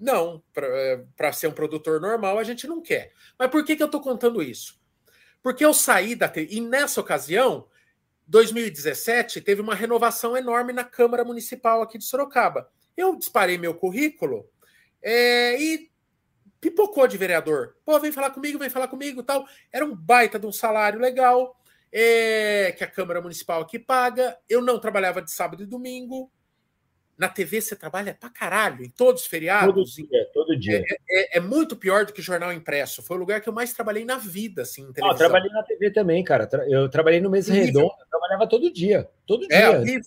não, para é, ser um produtor normal a gente não quer. Mas por que, que eu estou contando isso? Porque eu saí da e nessa ocasião, 2017, teve uma renovação enorme na Câmara Municipal aqui de Sorocaba. Eu disparei meu currículo é, e pipocou de vereador. Pô, vem falar comigo, vem falar comigo tal. Era um baita de um salário legal é, que a Câmara Municipal aqui paga. Eu não trabalhava de sábado e domingo. Na TV você trabalha pra caralho, em todos os feriados. Todo dia, todo dia. É, é, é, muito pior do que jornal impresso. Foi o lugar que eu mais trabalhei na vida, assim, em televisão. Ah, trabalhei na TV também, cara. Eu trabalhei no Mesa Redonda, trabalhava todo dia. Todo é, dia.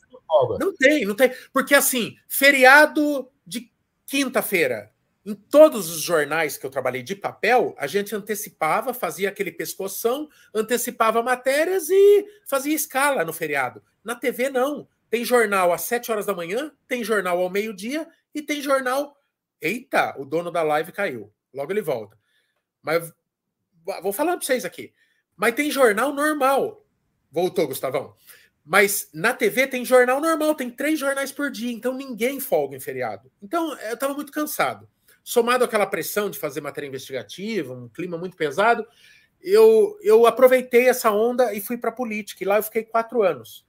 Não tem, não tem. Porque, assim, feriado de quinta-feira, em todos os jornais que eu trabalhei de papel, a gente antecipava, fazia aquele pescoção, antecipava matérias e fazia escala no feriado. Na TV, não. Tem jornal às 7 horas da manhã, tem jornal ao meio-dia e tem jornal Eita, o dono da live caiu. Logo ele volta. Mas vou falar para vocês aqui. Mas tem jornal normal. Voltou, Gustavão. Mas na TV tem jornal normal, tem três jornais por dia, então ninguém folga em feriado. Então eu estava muito cansado. Somado àquela pressão de fazer matéria investigativa, um clima muito pesado, eu, eu aproveitei essa onda e fui para a política. E lá eu fiquei quatro anos.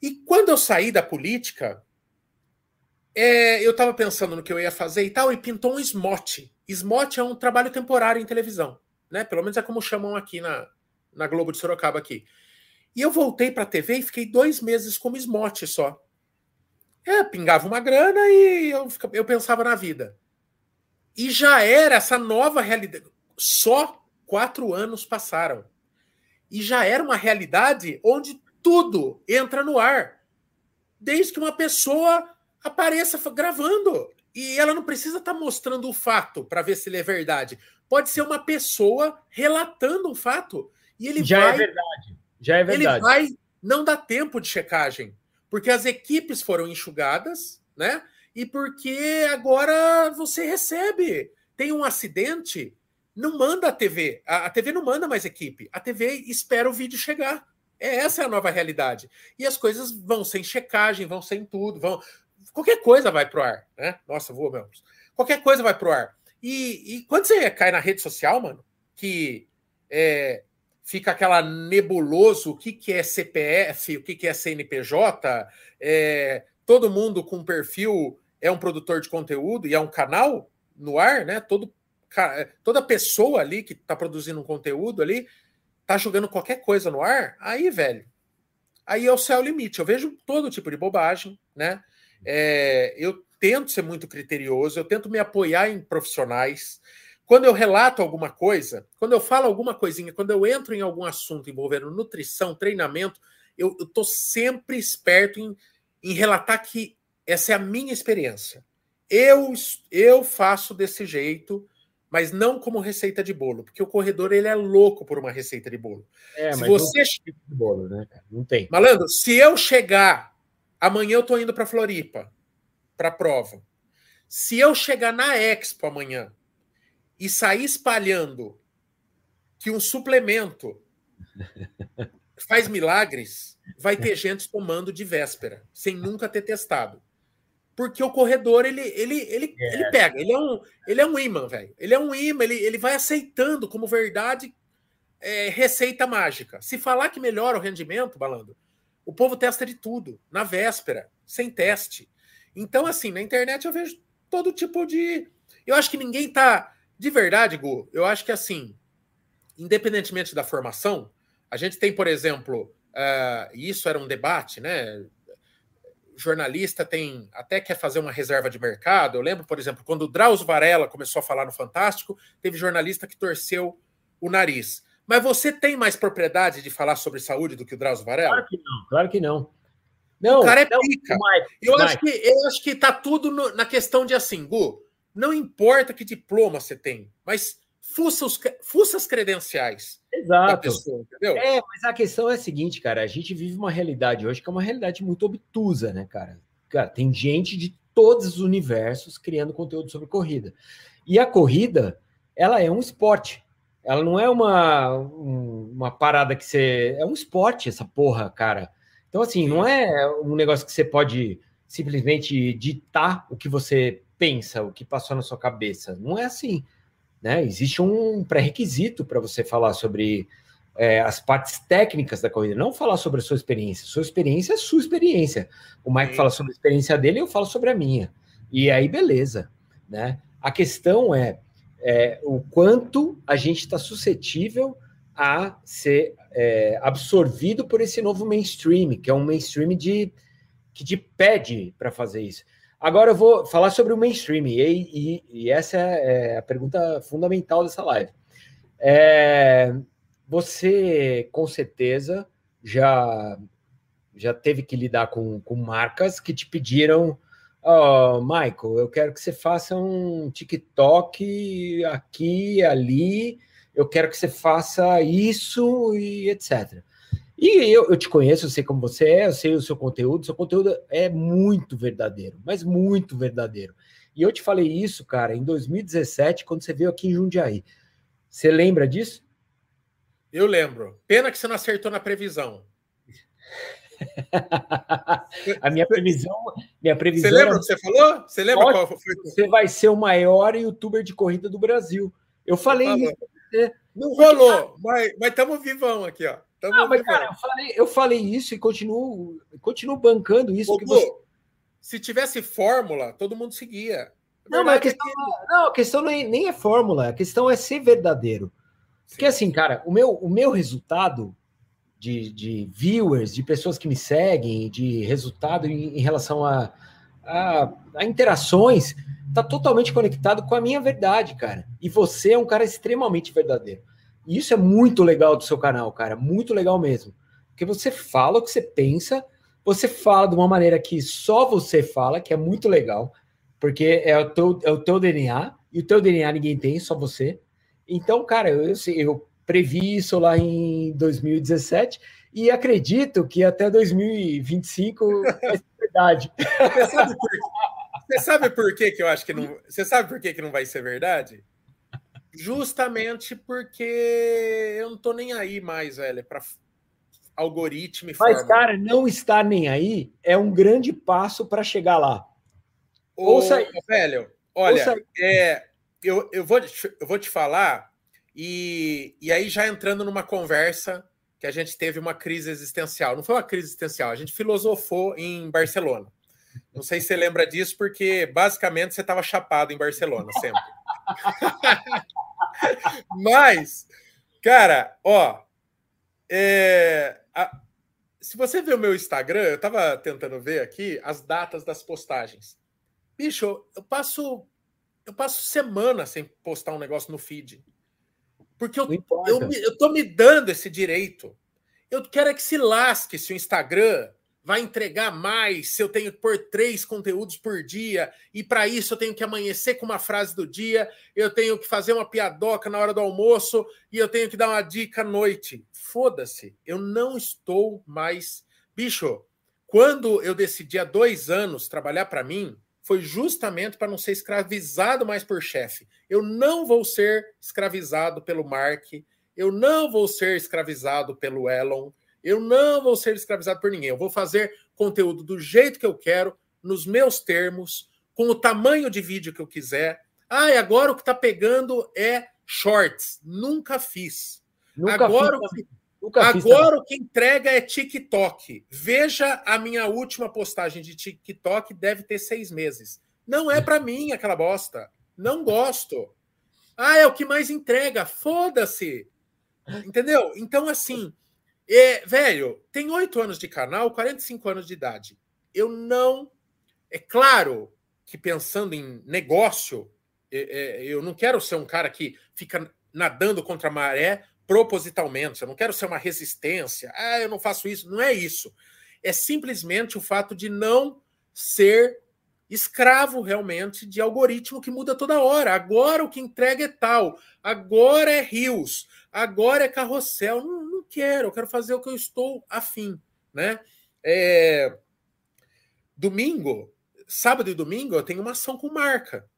E quando eu saí da política, é, eu estava pensando no que eu ia fazer e tal, e pintou um SMOT. SMOT é um trabalho temporário em televisão, né? Pelo menos é como chamam aqui na, na Globo de Sorocaba aqui. E eu voltei para a TV e fiquei dois meses como SMOT só. É, pingava uma grana e eu, eu pensava na vida. E já era essa nova realidade. Só quatro anos passaram. E já era uma realidade onde tudo entra no ar. Desde que uma pessoa apareça gravando. E ela não precisa estar tá mostrando o fato para ver se ele é verdade. Pode ser uma pessoa relatando um fato. E ele Já é vai, é verdade. Já é verdade. Ele vai. Não dá tempo de checagem. Porque as equipes foram enxugadas, né? E porque agora você recebe. Tem um acidente, não manda a TV. A, a TV não manda mais equipe. A TV espera o vídeo chegar. É, essa é a nova realidade. E as coisas vão sem checagem, vão sem tudo, vão qualquer coisa vai pro ar, né? Nossa, vou mesmo. Qualquer coisa vai pro ar. E, e quando você cai na rede social, mano, que é, fica aquela nebuloso o que, que é CPF, o que, que é CNPJ, é, todo mundo com perfil é um produtor de conteúdo e é um canal no ar, né? Todo, toda pessoa ali que está produzindo um conteúdo ali tá jogando qualquer coisa no ar, aí, velho, aí é o céu limite. Eu vejo todo tipo de bobagem, né? É, eu tento ser muito criterioso, eu tento me apoiar em profissionais. Quando eu relato alguma coisa, quando eu falo alguma coisinha, quando eu entro em algum assunto envolvendo nutrição, treinamento, eu estou sempre esperto em, em relatar que essa é a minha experiência. Eu, eu faço desse jeito, mas não como receita de bolo, porque o corredor ele é louco por uma receita de bolo. É, se você não tem de bolo, né? Não tem. Malandro, se eu chegar Amanhã eu estou indo para Floripa para prova. Se eu chegar na Expo amanhã e sair espalhando que um suplemento faz milagres, vai ter gente tomando de véspera, sem nunca ter testado. Porque o corredor, ele, ele, ele, é. ele pega, ele é um, ele é um imã, velho. Ele é um imã, ele, ele vai aceitando como verdade é, receita mágica. Se falar que melhora o rendimento, balando, o povo testa de tudo, na véspera, sem teste. Então, assim, na internet eu vejo todo tipo de. Eu acho que ninguém tá. De verdade, Gu, eu acho que assim, independentemente da formação, a gente tem, por exemplo, uh, isso era um debate, né? Jornalista tem até quer fazer uma reserva de mercado. Eu lembro, por exemplo, quando o Drauzio Varela começou a falar no Fantástico, teve jornalista que torceu o nariz. Mas você tem mais propriedade de falar sobre saúde do que o Drauzio Varela? Claro que não, claro que não. não o cara é não, pica. Mike, eu, Mike. Acho que, eu acho que tá tudo no, na questão de assim, Gu, não importa que diploma você tem, mas fuça, os, fuça as credenciais Exato. Pessoa, entendeu? É, mas a questão é a seguinte, cara, a gente vive uma realidade hoje que é uma realidade muito obtusa, né, cara? Cara, tem gente de todos os universos criando conteúdo sobre corrida. E a corrida, ela é um esporte. Ela não é uma, uma parada que você. É um esporte, essa porra, cara. Então, assim, não é um negócio que você pode simplesmente ditar o que você pensa, o que passou na sua cabeça. Não é assim. Né? Existe um pré-requisito para você falar sobre é, as partes técnicas da corrida, não falar sobre a sua experiência. Sua experiência é sua experiência. O Mike Sim. fala sobre a experiência dele, eu falo sobre a minha. E aí, beleza. Né? A questão é é, o quanto a gente está suscetível a ser é, absorvido por esse novo mainstream, que é um mainstream de, que te pede para fazer isso. Agora eu vou falar sobre o mainstream, e, e, e essa é a pergunta fundamental dessa live. É, você, com certeza, já, já teve que lidar com, com marcas que te pediram oh, Michael, eu quero que você faça um TikTok aqui, ali, eu quero que você faça isso e etc. E eu, eu te conheço, eu sei como você é, eu sei o seu conteúdo, seu conteúdo é muito verdadeiro, mas muito verdadeiro. E eu te falei isso, cara, em 2017, quando você veio aqui em Jundiaí. Você lembra disso? Eu lembro. Pena que você não acertou na previsão. a minha previsão, minha previsão. Você lembra o que você falou? Você lembra qual foi? Você vai ser o maior youtuber de corrida do Brasil. Eu falei isso. Não rolou, mas estamos vivão aqui, ó. Tamo não, mas, cara, eu falei, eu falei isso e continuo, continuo bancando isso. Ô, você... Se tivesse fórmula, todo mundo seguia. Não, mas a questão, é não, a questão é, nem é fórmula, a questão é ser verdadeiro. Sim. Porque assim, cara, o meu, o meu resultado de, de viewers, de pessoas que me seguem, de resultado em, em relação a, a, a interações, tá totalmente conectado com a minha verdade, cara. E você é um cara extremamente verdadeiro. E isso é muito legal do seu canal, cara, muito legal mesmo. Porque você fala o que você pensa, você fala de uma maneira que só você fala, que é muito legal, porque é o teu, é o teu DNA, e o teu DNA ninguém tem, só você. Então, cara, eu, eu previ isso lá em 2017 e acredito que até 2025 vai ser verdade. Você sabe por, você sabe por que, que eu acho que não. Você sabe por que, que não vai ser verdade? Justamente porque eu não tô nem aí mais, velho, para algoritmo e Mas, cara, não estar nem aí é um grande passo para chegar lá. Ô, Ouça aí. Velho, olha, Ouça é, eu, eu, vou, eu vou te falar, e, e aí já entrando numa conversa que a gente teve uma crise existencial. Não foi uma crise existencial, a gente filosofou em Barcelona. Não sei se você lembra disso, porque basicamente você estava chapado em Barcelona sempre. Mas, cara, ó, é, a, se você ver o meu Instagram, eu estava tentando ver aqui as datas das postagens. Bicho, eu passo eu passo semana sem postar um negócio no feed. Porque eu, eu, eu tô me dando esse direito. Eu quero é que se lasque se o Instagram vai entregar mais se eu tenho que pôr três conteúdos por dia e para isso eu tenho que amanhecer com uma frase do dia, eu tenho que fazer uma piadoca na hora do almoço e eu tenho que dar uma dica à noite. Foda-se, eu não estou mais. Bicho, quando eu decidi há dois anos trabalhar para mim, foi justamente para não ser escravizado mais por chefe. Eu não vou ser escravizado pelo Mark, eu não vou ser escravizado pelo Elon eu não vou ser escravizado por ninguém. Eu vou fazer conteúdo do jeito que eu quero, nos meus termos, com o tamanho de vídeo que eu quiser. Ah, e agora o que está pegando é shorts. Nunca fiz. Nunca agora fiz, o que, agora o que entrega é TikTok. Veja a minha última postagem de TikTok, deve ter seis meses. Não é para mim aquela bosta. Não gosto. Ah, é o que mais entrega. Foda-se. Entendeu? Então, assim, velho, tem oito anos de canal, 45 anos de idade. Eu não. É claro que pensando em negócio, é, é, eu não quero ser um cara que fica nadando contra a maré propositalmente. Eu não quero ser uma resistência. Ah, eu não faço isso. Não é isso. É simplesmente o fato de não ser escravo realmente de algoritmo que muda toda hora. Agora o que entrega é tal, agora é rios, agora é carrossel. Não quero, eu quero fazer o que eu estou afim, né? É... Domingo, sábado e domingo, eu tenho uma ação com marca.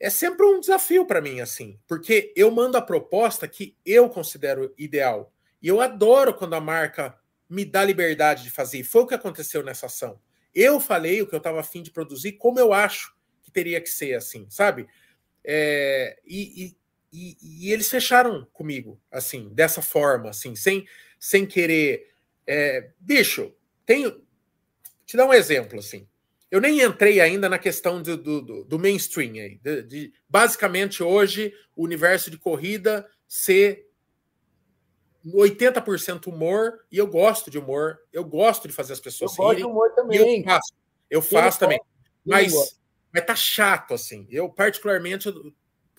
É sempre um desafio para mim, assim, porque eu mando a proposta que eu considero ideal. E eu adoro quando a marca me dá liberdade de fazer. Foi o que aconteceu nessa ação. Eu falei o que eu estava afim de produzir, como eu acho que teria que ser, assim, sabe? É, e, e, e, eles fecharam comigo, assim, dessa forma, assim, sem, sem querer. É, bicho, tenho. Te dar um exemplo, assim. Eu nem entrei ainda na questão do, do, do mainstream aí. De, de, basicamente, hoje, o universo de corrida ser 80% humor, e eu gosto de humor, eu gosto de fazer as pessoas eu rirem. Gosto de humor também. Eu faço, eu faço também. Mas, mas tá chato, assim. Eu, particularmente,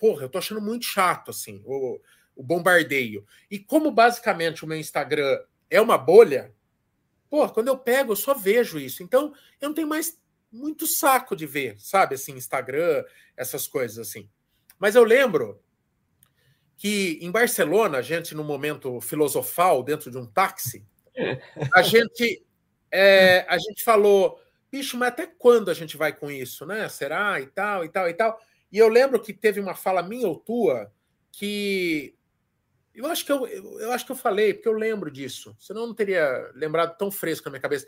porra, eu tô achando muito chato, assim, o, o bombardeio. E como basicamente o meu Instagram é uma bolha, pô, quando eu pego, eu só vejo isso. Então, eu não tenho mais muito saco de ver, sabe, assim, Instagram, essas coisas assim. Mas eu lembro que em Barcelona, a gente, no momento filosofal, dentro de um táxi, a gente, é, a gente falou: bicho, mas até quando a gente vai com isso, né? Será? E tal, e tal, e tal. E eu lembro que teve uma fala minha ou tua que eu acho que eu, eu acho que eu falei, porque eu lembro disso. Senão eu não teria lembrado tão fresco na minha cabeça.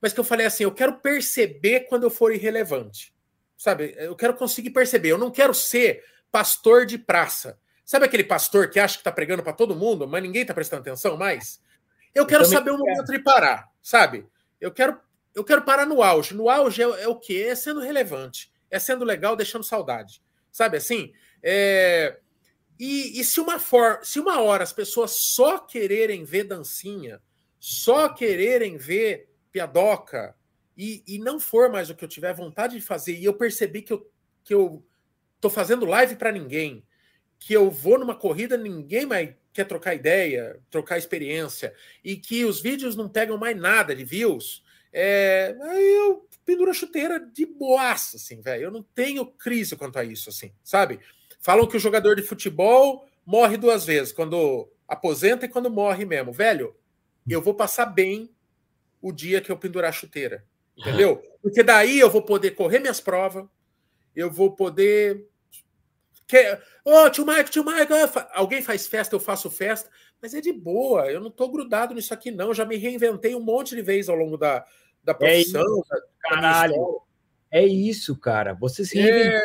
Mas que eu falei assim: eu quero perceber quando eu for irrelevante. Sabe? Eu quero conseguir perceber. Eu não quero ser pastor de praça. Sabe aquele pastor que acha que está pregando para todo mundo, mas ninguém está prestando atenção mais? Eu quero eu saber o momento de parar, sabe? Eu quero, eu quero parar no auge. No auge é, é o quê? É sendo relevante. É sendo legal, deixando saudade. Sabe assim? É, e, e se, uma for, se uma hora as pessoas só quererem ver dancinha, só quererem ver piadoca, e, e não for mais o que eu tiver vontade de fazer, e eu percebi que eu, que eu tô fazendo live para ninguém, que eu vou numa corrida, ninguém mais quer trocar ideia, trocar experiência, e que os vídeos não pegam mais nada de views, é, aí eu penduro a chuteira de boaça, assim, velho. Eu não tenho crise quanto a isso, assim, sabe? Falam que o jogador de futebol morre duas vezes, quando aposenta e quando morre mesmo. Velho, eu vou passar bem o dia que eu pendurar a chuteira. Entendeu? Porque daí eu vou poder correr minhas provas, eu vou poder. Ô, oh, tio Mike, tio Mike, alguém faz festa, eu faço festa, mas é de boa, eu não tô grudado nisso aqui, não. Já me reinventei um monte de vezes ao longo da, da é profissão. É caralho. É isso, cara. Você se é,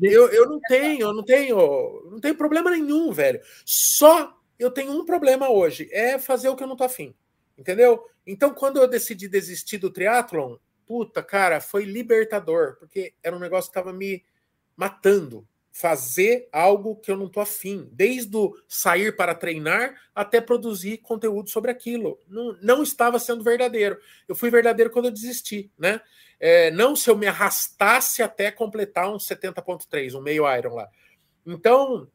eu, eu não tenho, eu não tenho, não tenho problema nenhum, velho. Só eu tenho um problema hoje, é fazer o que eu não tô afim. Entendeu? Então, quando eu decidi desistir do triatlon, puta, cara, foi libertador, porque era um negócio que tava me matando. Fazer algo que eu não tô afim, desde o sair para treinar até produzir conteúdo sobre aquilo. Não, não estava sendo verdadeiro. Eu fui verdadeiro quando eu desisti, né? É, não se eu me arrastasse até completar um 70.3, um meio Iron lá. Então,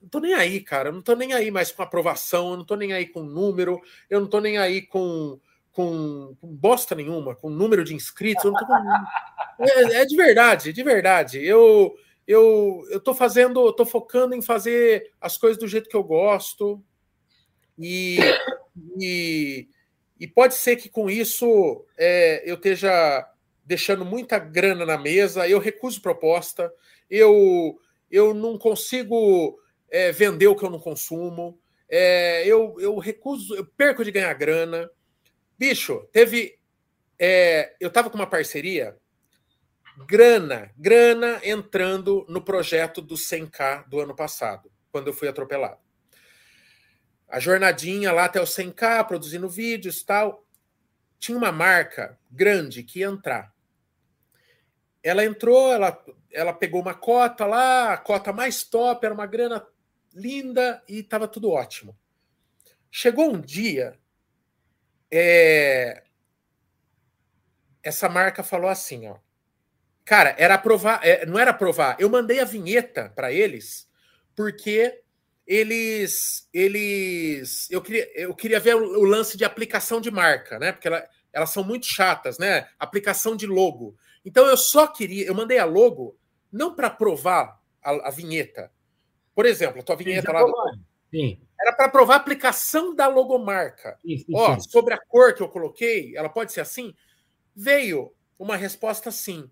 não tô nem aí, cara. Não tô nem aí mais com aprovação, eu não tô nem aí com número, eu não tô nem aí com, com, com bosta nenhuma, com número de inscritos. Eu não tô com... é, é, de verdade, de verdade. Eu, eu, eu tô fazendo, tô focando em fazer as coisas do jeito que eu gosto. E, e, e pode ser que com isso é, eu esteja deixando muita grana na mesa, eu recuso proposta, eu, eu não consigo é, vender o que eu não consumo, é, eu, eu recuso, eu perco de ganhar grana. Bicho, teve. É, eu estava com uma parceria, grana, grana entrando no projeto do 100K do ano passado, quando eu fui atropelado. A jornadinha lá até o 100K, produzindo vídeos tal. Tinha uma marca grande que ia entrar ela entrou, ela, ela pegou uma cota lá, a cota mais top, era uma grana linda e estava tudo ótimo. Chegou um dia, é, essa marca falou assim, ó, cara, era aprovar, é, não era aprovar, eu mandei a vinheta para eles porque eles, eles, eu queria, eu queria ver o, o, lance de aplicação de marca, né? Porque ela, elas são muito chatas, né? Aplicação de logo. Então eu só queria, eu mandei a logo não para provar a, a, vinheta. Por exemplo, a tua vinheta lá. Do... Sim. Era para provar a aplicação da logomarca. Sim, sim, Ó, sim. sobre a cor que eu coloquei, ela pode ser assim? Veio uma resposta assim.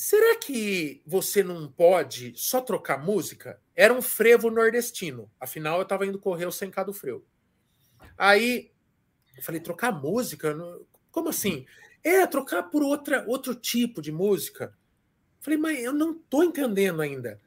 Será que você não pode só trocar música? Era um frevo nordestino. Afinal, eu estava indo correr o 100k do frevo. Aí eu falei, trocar música? Como assim? É, trocar por outra, outro tipo de música. Falei, mas eu não estou entendendo ainda.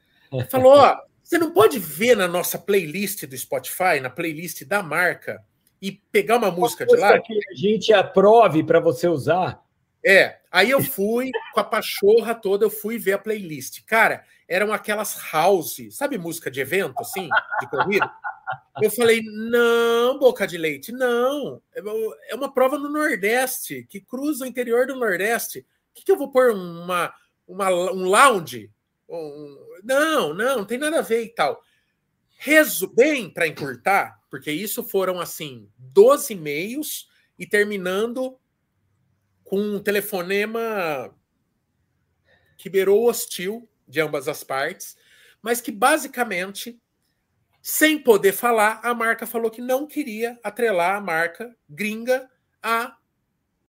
Falou, ó, você não pode ver na nossa playlist do Spotify, na playlist da marca, e pegar uma música de lá. que a gente aprove para você usar. É, aí eu fui com a pachorra toda, eu fui ver a playlist. Cara, eram aquelas house, sabe música de evento, assim, de corrida? Eu falei, não, boca de leite, não. É uma prova no Nordeste, que cruza o interior do Nordeste. O que, que eu vou pôr? Uma, uma, um lounge? Um... Não, não, não tem nada a ver e tal. Rezo bem para encurtar, porque isso foram assim, 12 e-mails e terminando com um telefonema que beirou hostil de ambas as partes, mas que basicamente sem poder falar, a marca falou que não queria atrelar a marca gringa a